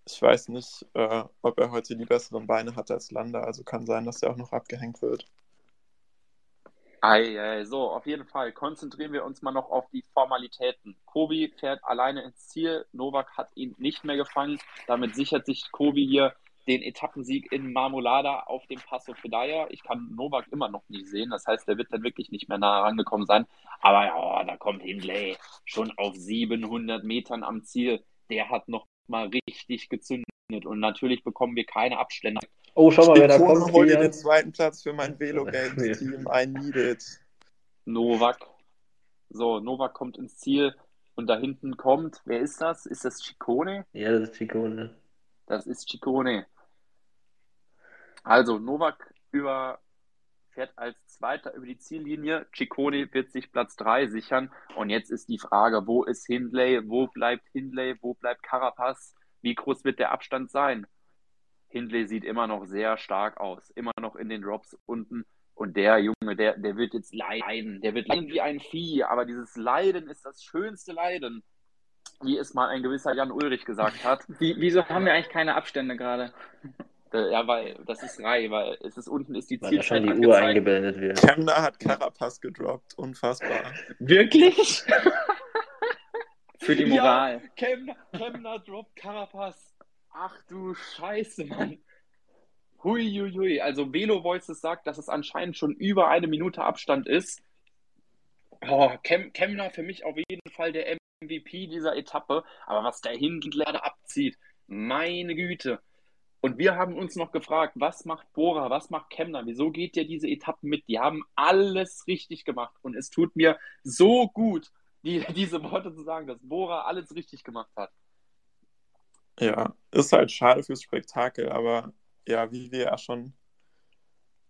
ich weiß nicht, äh, ob er heute die besseren Beine hat als Landa, also kann sein, dass er auch noch abgehängt wird. Ei, ei, so, auf jeden Fall konzentrieren wir uns mal noch auf die Formalitäten. Kobi fährt alleine ins Ziel. Novak hat ihn nicht mehr gefangen. Damit sichert sich Kobi hier den Etappensieg in Marmolada auf dem Passo Fedaya. Ich kann Novak immer noch nicht sehen. Das heißt, der wird dann wirklich nicht mehr nah rangekommen sein. Aber ja, da kommt Hindley schon auf 700 Metern am Ziel. Der hat noch mal richtig gezündet. Und natürlich bekommen wir keine Abstände. Oh, schau mal, wer da kommt. hol dir Hier. den zweiten Platz für mein Velo Games Team. I need it. Novak. So, Novak kommt ins Ziel und da hinten kommt, wer ist das? Ist das Ciccone? Ja, das ist Chicone. Das ist Ciccone. Also, Novak über, fährt als Zweiter über die Ziellinie. Ciccone wird sich Platz 3 sichern. Und jetzt ist die Frage, wo ist Hindley? Wo bleibt Hindley? Wo bleibt Carapaz? Wie groß wird der Abstand sein? Hindley sieht immer noch sehr stark aus. Immer noch in den Drops unten. Und der Junge, der, der wird jetzt leiden. Der wird leiden wie ein Vieh. Aber dieses Leiden ist das schönste Leiden. Wie es mal ein gewisser Jan Ulrich gesagt hat. Wie, wieso haben wir eigentlich keine Abstände gerade? Ja, weil das ist Rai, weil es ist unten ist die Weil Zielzeit die Uhr eingeblendet wird. Kemner hat Carapaz gedroppt. Unfassbar. Wirklich? Für die Ja. Moral. Kemner, Kemner droppt Carapaz. Ach du Scheiße, Mann. Hui, hui, hui. Also Velo Voices sagt, dass es anscheinend schon über eine Minute Abstand ist. Oh, Kem Kemner für mich auf jeden Fall der MVP dieser Etappe. Aber was der Hindler da abzieht, meine Güte. Und wir haben uns noch gefragt, was macht Bora, was macht Kemner, wieso geht der diese Etappen mit? Die haben alles richtig gemacht. Und es tut mir so gut, die, diese Worte zu sagen, dass Bora alles richtig gemacht hat. Ja, ist halt schade fürs Spektakel, aber ja, wie wir ja schon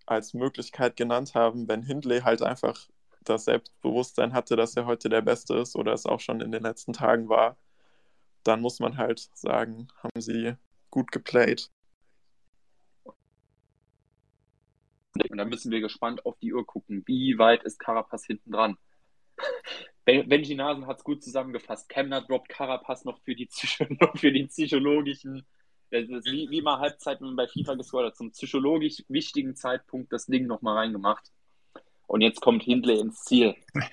als Möglichkeit genannt haben, wenn Hindley halt einfach das Selbstbewusstsein hatte, dass er heute der Beste ist oder es auch schon in den letzten Tagen war, dann muss man halt sagen, haben sie gut geplayt. Und dann müssen wir gespannt auf die Uhr gucken. Wie weit ist Carapaz hinten dran? Ben- Benji Nasen hat es gut zusammengefasst. Kemner droppt Carapaz noch für die, für die psychologischen, das ist wie, wie mal Halbzeit, wenn man bei FIFA gescored hat, zum psychologisch wichtigen Zeitpunkt das Ding nochmal reingemacht. Und jetzt kommt Hindley ins Ziel.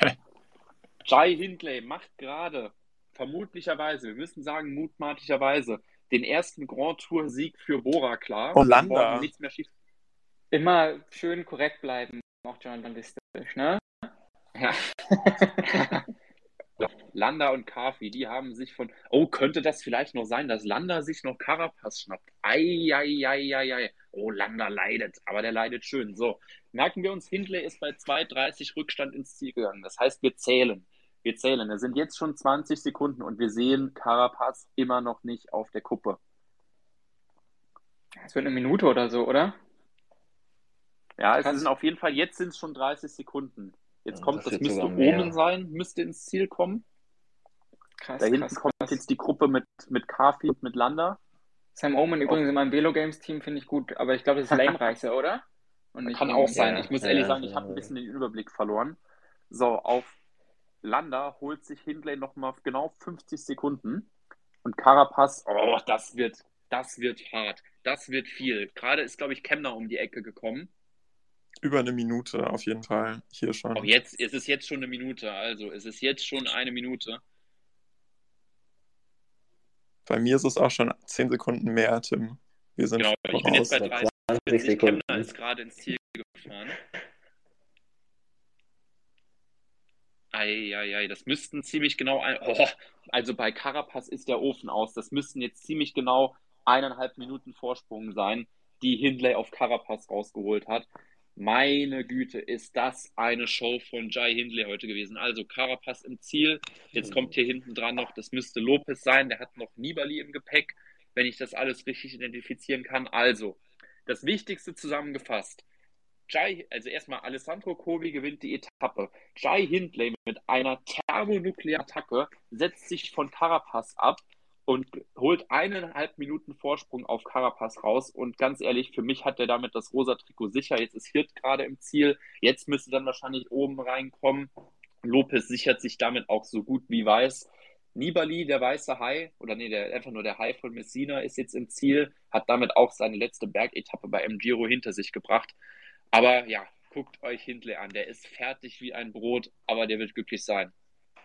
Jai Hindley macht gerade, vermutlicherweise, wir müssen sagen mutmaßlicherweise, den ersten Grand Tour Sieg für Bora klar. Oh. Morgen Nichts mehr schief. Immer schön korrekt bleiben, auch journalistisch, ne? Ja. Landa und Kafi, die haben sich von. Oh, könnte das vielleicht noch sein, dass Landa sich noch Carapaz schnappt? Eieieiei. Oh, Landa leidet, aber der leidet schön. So, merken wir uns, Hindley ist bei 2,30 Rückstand ins Ziel gegangen. Das heißt, wir zählen. Wir zählen. Es sind jetzt schon 20 Sekunden und wir sehen Carapaz immer noch nicht auf der Kuppe. Es wird eine Minute oder so, oder? Ja, es Krass. sind auf jeden Fall, jetzt sind es schon 30 Sekunden. Jetzt Ja, kommt, das das müsste. Omen sein, müsste ins Ziel kommen. Krass, Da hinten krass, kommt krass. jetzt die Gruppe mit, mit Kafi und mit Landa. Sam Omen übrigens in meinem Velo Games Team finde ich gut, aber ich glaube, das ist Lame Reiser, oder? Kann auch sein. Ja, Ich muss ja, ehrlich ja, sagen, ich ja, habe ein bisschen den Überblick verloren. So, auf Landa holt sich Hindley nochmal genau 50 Sekunden. Und Carapaz, oh, das wird, das wird hart. Das wird viel. Gerade ist, glaube ich, Kemner um die Ecke gekommen. Über eine Minute auf jeden Fall hier schon. Auch jetzt, es ist jetzt schon eine Minute. Also, es ist jetzt schon eine Minute. Bei mir ist es auch schon 10 Sekunden mehr, Tim. Wir sind Genau, ich bin jetzt bei Bei 30. 20 Sekunden. Kemner ist gerade ins Ziel gefahren. Eieiei, das müssten ziemlich genau ein. Oh, also bei Carapaz ist der Ofen aus. Das müssten jetzt ziemlich genau eineinhalb Minuten Vorsprung sein, die Hindley auf Carapaz rausgeholt hat. Meine Güte, ist das eine Show von Jai Hindley heute gewesen. Also Carapaz im Ziel. Jetzt kommt hier hinten dran noch, das müsste Lopez sein. Der hat noch Nibali im Gepäck, wenn ich das alles richtig identifizieren kann. Also, das Wichtigste zusammengefasst. Jai, also erstmal Alessandro Covi gewinnt die Etappe. Jai Hindley mit einer thermonuklearen Attacke setzt sich von Carapaz ab und holt eineinhalb Minuten Vorsprung auf Carapaz raus. Und ganz ehrlich, für mich hat er damit das rosa Trikot sicher. Jetzt ist Hirt gerade im Ziel. Jetzt müsste dann wahrscheinlich oben reinkommen. Lopez sichert sich damit auch so gut wie weiß. Nibali, der weiße Hai, oder nee, der, einfach nur der Hai von Messina, ist jetzt im Ziel, hat damit auch seine letzte Bergetappe bei M Giro hinter sich gebracht. Aber ja, guckt euch Hindley an. Der ist fertig wie ein Brot, aber der wird glücklich sein.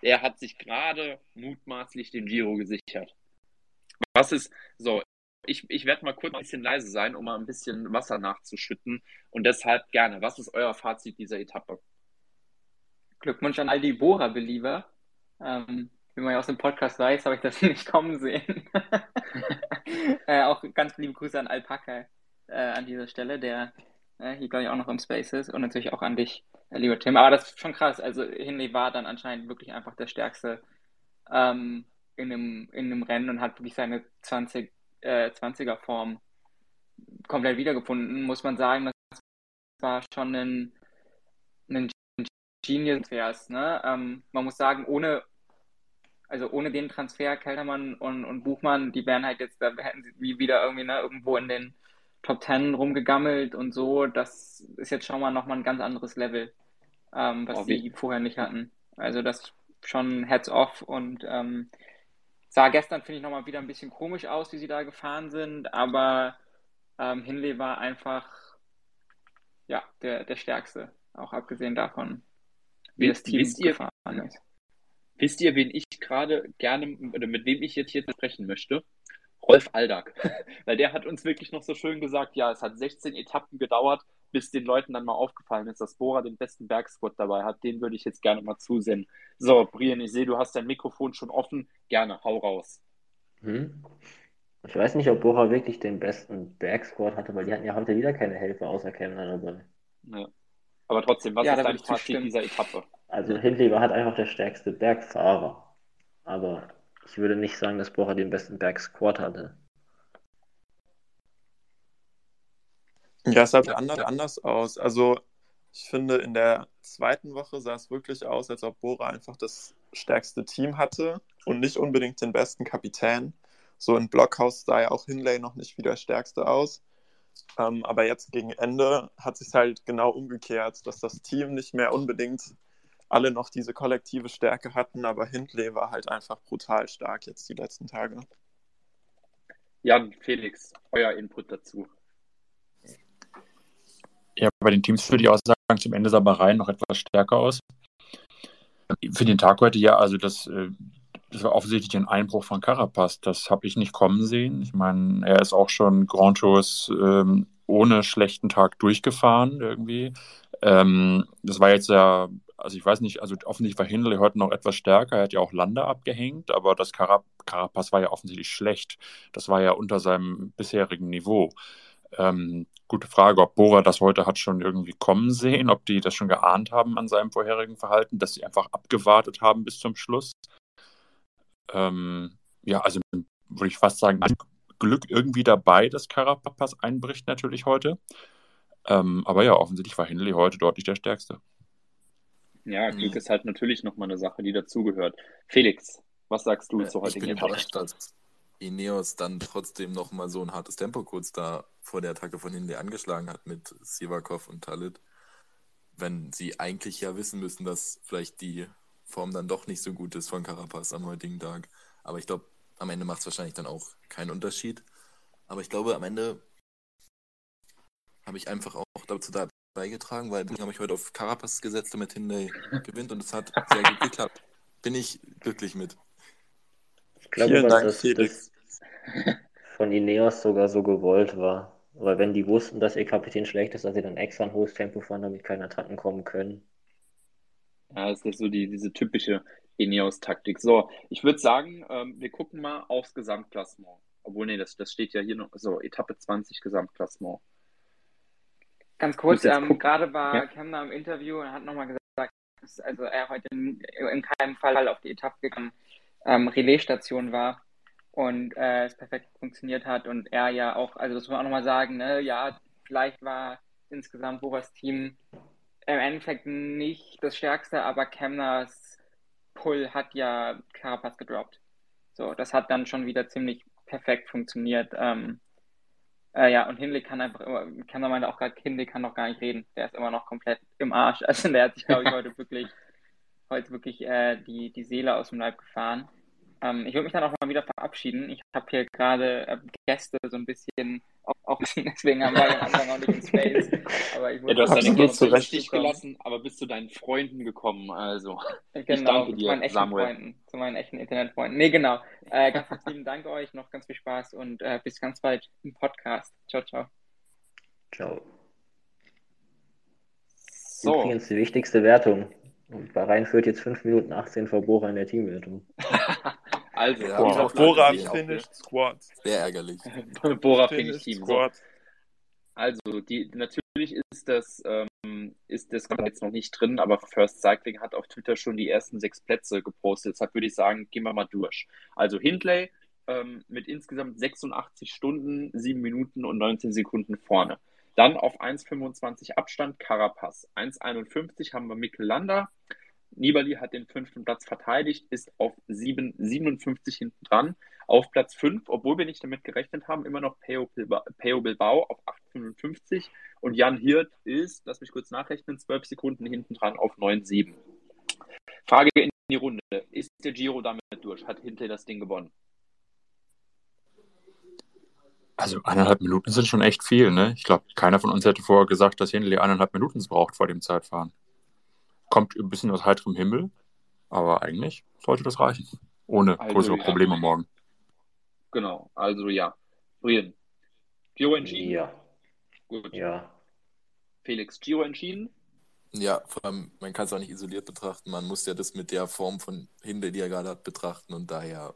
Er hat sich gerade mutmaßlich den Giro gesichert. Was ist, so, ich, ich werde mal kurz ein bisschen leise sein, um mal ein bisschen Wasser nachzuschütten. Und deshalb gerne, was ist euer Fazit dieser Etappe? Glückwunsch an all die Bora-Believer. Ähm, wie man ja aus dem Podcast weiß, habe ich das nicht kommen sehen. äh, auch ganz liebe Grüße an Alpaka äh, an dieser Stelle, der äh, hier, glaube ich, auch noch im Space ist. Und natürlich auch an dich, äh, lieber Tim. Aber das ist schon krass. Also Hindley war dann anscheinend wirklich einfach der Stärkste ähm, in, einem, in einem Rennen und hat wirklich seine 20, äh, 20er Form komplett wiedergefunden. Muss man sagen, das war schon ein, ein Genius Transfers, ne? Ähm, man muss sagen, ohne, also ohne den Transfer, Keltermann und, und Buchmann, die wären halt jetzt, da hätten sie wie wieder irgendwie, ne, irgendwo in den Top Ten rumgegammelt und so. Das ist jetzt schon mal nochmal ein ganz anderes Level, ähm, was Oh, wie- die vorher nicht hatten. Also das schon Heads off und ähm, sah gestern, finde ich, nochmal wieder ein bisschen komisch aus, wie sie da gefahren sind, aber Ähm, Hindley war einfach ja, der, der Stärkste, auch abgesehen davon, wie das Team wisst ihr, gefahren ist. Wisst ihr, wen ich gerade gerne, oder mit wem ich jetzt hier sprechen möchte? Rolf Aldag. Weil der hat uns wirklich noch so schön gesagt, ja, es hat 16 Etappen gedauert, bis den Leuten dann mal aufgefallen ist, dass Bora den besten Bergsquad dabei hat. Den würde ich jetzt gerne mal zusehen. So, Brian, ich sehe, du hast dein Mikrofon schon offen. Gerne, hau raus. Hm? Ich weiß nicht, ob Bora wirklich den besten Bergsquad hatte, weil die hatten ja heute wieder keine Helfer außer Kemner dabei. Ja. Aber trotzdem, was Ja, ist dein Fazit dieser Etappe? Also Hindley war halt einfach der stärkste Bergfahrer. Aber ich würde nicht sagen, dass Bora den besten Bergsquad hatte. Ja, es sah anders, anders aus. Also ich finde, in der zweiten Woche sah es wirklich aus, als ob Bora einfach das stärkste Team hatte und nicht unbedingt den besten Kapitän. So in Blockhaus sah ja auch Hinley noch nicht wie der stärkste aus. Ähm, aber jetzt gegen Ende hat sich halt genau umgekehrt, dass das Team nicht mehr unbedingt alle noch diese kollektive Stärke hatten, aber Hindley war halt einfach brutal stark jetzt die letzten Tage. Jan, Felix, euer Input dazu. Ja, bei den Teams würde ich auch sagen, zum Ende sah Bahrain noch etwas stärker aus. Für den Tag heute ja, also das, äh, das war offensichtlich ein Einbruch von Carapaz. Das habe ich nicht kommen sehen. Ich meine, er ist auch schon Grand Tours ähm, ohne schlechten Tag durchgefahren irgendwie. Ähm, das war jetzt ja, also ich weiß nicht, also offensichtlich war Hindley heute noch etwas stärker. Er hat ja auch Lande abgehängt, aber das Carap Carapaz war ja offensichtlich schlecht. Das war ja unter seinem bisherigen Niveau. Ähm, gute Frage, ob Bora das heute hat schon irgendwie kommen sehen, ob die das schon geahnt haben an seinem vorherigen Verhalten, dass sie einfach abgewartet haben bis zum Schluss. Ähm, ja, also würde ich fast sagen, Glück irgendwie dabei, dass Carapaz einbricht natürlich heute. Ähm, aber ja, offensichtlich war Hindley heute deutlich der Stärkste. Ja, Glück Mhm. ist halt natürlich nochmal eine Sache, die dazugehört. Felix, was sagst du Ja, zur ich heutigen Etappe? Ineos dann trotzdem nochmal so ein hartes Tempo kurz da vor der Attacke von Hindley angeschlagen hat mit Sivakov und Talit. Wenn sie eigentlich ja wissen müssen, dass vielleicht die Form dann doch nicht so gut ist von Carapaz am heutigen Tag. Aber ich glaube, am Ende macht es wahrscheinlich dann auch keinen Unterschied. Aber ich glaube, am Ende habe ich einfach auch dazu da beigetragen, weil ich habe mich heute auf Carapaz gesetzt, damit Hindley gewinnt und es hat sehr gut geklappt. Bin ich glücklich mit. Ich glaube, Vielen dass Dank, das, Felix. das von Ineos sogar so gewollt war. Weil wenn die wussten, dass ihr Kapitän schlecht ist, dass sie dann extra ein hohes Tempo fahren, damit keine Attacken kommen können. Ja, das ist so die, diese typische Ineos-Taktik. So, ich würde sagen, ähm, wir gucken mal aufs Gesamtklassement. Obwohl, nee, das, das steht ja hier noch. So, Etappe 20 Gesamtklassement. Ganz kurz, ähm, gerade war Ja. Kemner im Interview und hat nochmal gesagt, dass also er heute in, in keinem Fall auf die Etappe gegangen ähm, Relaisstation war und äh, es perfekt funktioniert hat und er ja auch, also das muss man auch nochmal sagen, ne, ja, vielleicht war insgesamt Boras Team im Endeffekt nicht das Stärkste, aber Kemners Pull hat ja Carapaz gedroppt. So, das hat dann schon wieder ziemlich perfekt funktioniert. Ähm, äh, ja, und Hindley kann einfach immer, Kemner meinte auch gerade, Hindley kann noch gar nicht reden. Der ist immer noch komplett im Arsch. Also der hat sich, glaube ich, heute wirklich, heute wirklich äh, die, die Seele aus dem Leib gefahren. Ähm, ich würde mich dann auch mal wieder verabschieden. Ich habe hier gerade äh, Gäste so ein bisschen, auch, auch deswegen haben wir am Anfang auch nicht ins Space. Aber ich Ja, du hast deine Gäste zu im gekommen. gelassen, aber bist zu deinen Freunden gekommen. Also, Genau, danke zu dir, meinen echten Samuel. Freunden, zu meinen echten Internetfreunden. Nee, genau. Äh, ganz lieben Dank euch, noch ganz viel Spaß und äh, bis ganz bald im Podcast. Ciao, ciao. Ciao. so, Übrigens die wichtigste Wertung. Und Bahrain führt jetzt 5 Minuten 18 vor Bora in der Teamwertung. also, Ja, Bora finished Squad. Sehr ärgerlich. Bora Finish Finished Team. So, Squad. Also, die, natürlich ist das, ähm, ist das jetzt noch nicht drin, aber First Cycling hat auf Twitter schon die ersten sechs Plätze gepostet. Deshalb würde ich sagen, gehen wir mal durch. Also Hindley ähm, mit insgesamt 86 Stunden, 7 Minuten und 19 Sekunden vorne. Dann auf 1,25 Abstand Carapaz. 1,51 haben wir Mikkel Landa. Nibali hat den fünften Platz verteidigt, ist auf 7, 57 hinten dran. Auf Platz 5, obwohl wir nicht damit gerechnet haben, immer noch Peo Bilbao, auf 8,55 und Jan Hirt ist, lass mich kurz nachrechnen, 12 Sekunden hinten dran auf 9,7. Frage in die Runde. Ist der Giro damit durch? Hat Hindley das Ding gewonnen? Also eineinhalb Minuten sind schon echt viel, ne? Ich glaube, keiner von uns hätte vorher gesagt, dass Hindley eineinhalb Minuten braucht vor dem Zeitfahren. Kommt ein bisschen aus heiterem Himmel, aber eigentlich sollte das reichen. Ohne Also, größere ja. Probleme morgen. Genau, also ja. Brian, Giro entschieden? Ja, Gut. ja. Felix, Giro entschieden? Ja, vor allem, man kann es auch nicht isoliert betrachten. Man muss ja das mit der Form von Hindley, die er gerade hat, betrachten und daher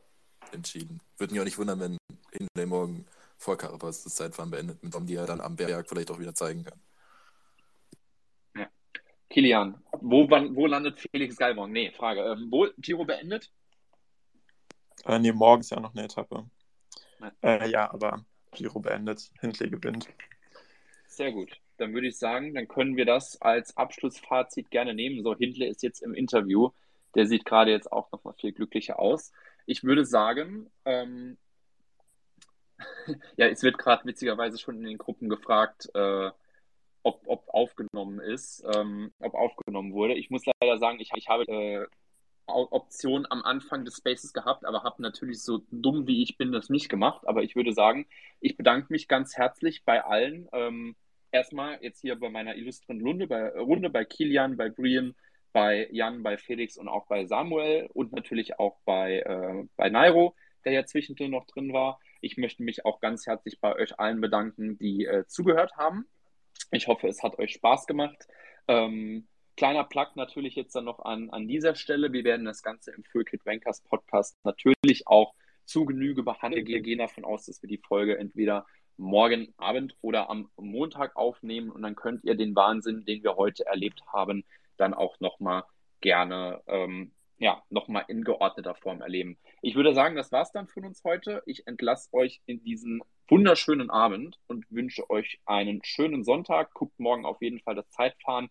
entschieden. Würde mich auch nicht wundern, wenn Hindley morgen vor Carapaz das Zeitfahren beendet, mit dem die er dann am Berg vielleicht auch wieder zeigen kann. Kilian, wo, wann, wo landet Felix Galmon? Nee, Frage. Ähm, wo Giro beendet? Äh, nee, morgen ist ja noch eine Etappe. Ja. Äh, ja, aber Giro beendet, Hindley gewinnt. Sehr gut. Dann würde ich sagen, dann können wir das als Abschlussfazit gerne nehmen. So, Hindley ist jetzt im Interview. Der sieht gerade jetzt auch noch mal viel glücklicher aus. Ich würde sagen, ähm, ja, es wird gerade witzigerweise schon in den Gruppen gefragt, äh, ob, ob aufgenommen ist, ähm, ob aufgenommen wurde. Ich muss leider sagen, ich, ich habe äh, Option am Anfang des Spaces gehabt, aber habe natürlich so dumm wie ich bin das nicht gemacht. Aber ich würde sagen, ich bedanke mich ganz herzlich bei allen. Ähm, erstmal jetzt hier bei meiner illustren Runde, bei, Runde bei Kilian, bei Brian, bei Jan, bei Felix und auch bei Samuel und natürlich auch bei, äh, bei Nairo, der ja zwischendrin noch drin war. Ich möchte mich auch ganz herzlich bei euch allen bedanken, die äh, zugehört haben. Ich hoffe, es hat euch Spaß gemacht. Ähm, kleiner Plug natürlich jetzt dann noch an, an dieser Stelle. Wir werden das Ganze im Full Kid Rankers Podcast natürlich auch zu Genüge behandeln. Wir gehen davon aus, dass wir die Folge entweder morgen Abend oder am Montag aufnehmen und dann könnt ihr den Wahnsinn, den wir heute erlebt haben, dann auch nochmal gerne ähm, ja, nochmal in geordneter Form erleben. Ich würde sagen, das war's dann von uns heute. Ich entlasse euch in diesen wunderschönen Abend und wünsche euch einen schönen Sonntag. Guckt morgen auf jeden Fall das Zeitfahren.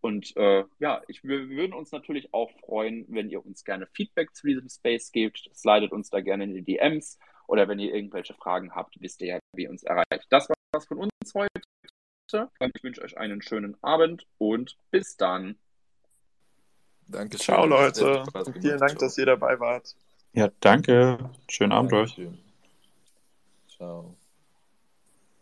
Und äh, ja, ich, wir würden uns natürlich auch freuen, wenn ihr uns gerne Feedback zu diesem Space gebt. Slidet uns da gerne in die DMs oder wenn ihr irgendwelche Fragen habt, wisst ihr ja, wie ihr uns erreicht. Das war's von uns heute. Ich wünsche euch einen schönen Abend und bis dann. Dankeschön. Ciao, Leute. Gemacht. Vielen Dank, Ciao. dass ihr dabei wart. Ja, danke. Schönen Abend euch. Ciao.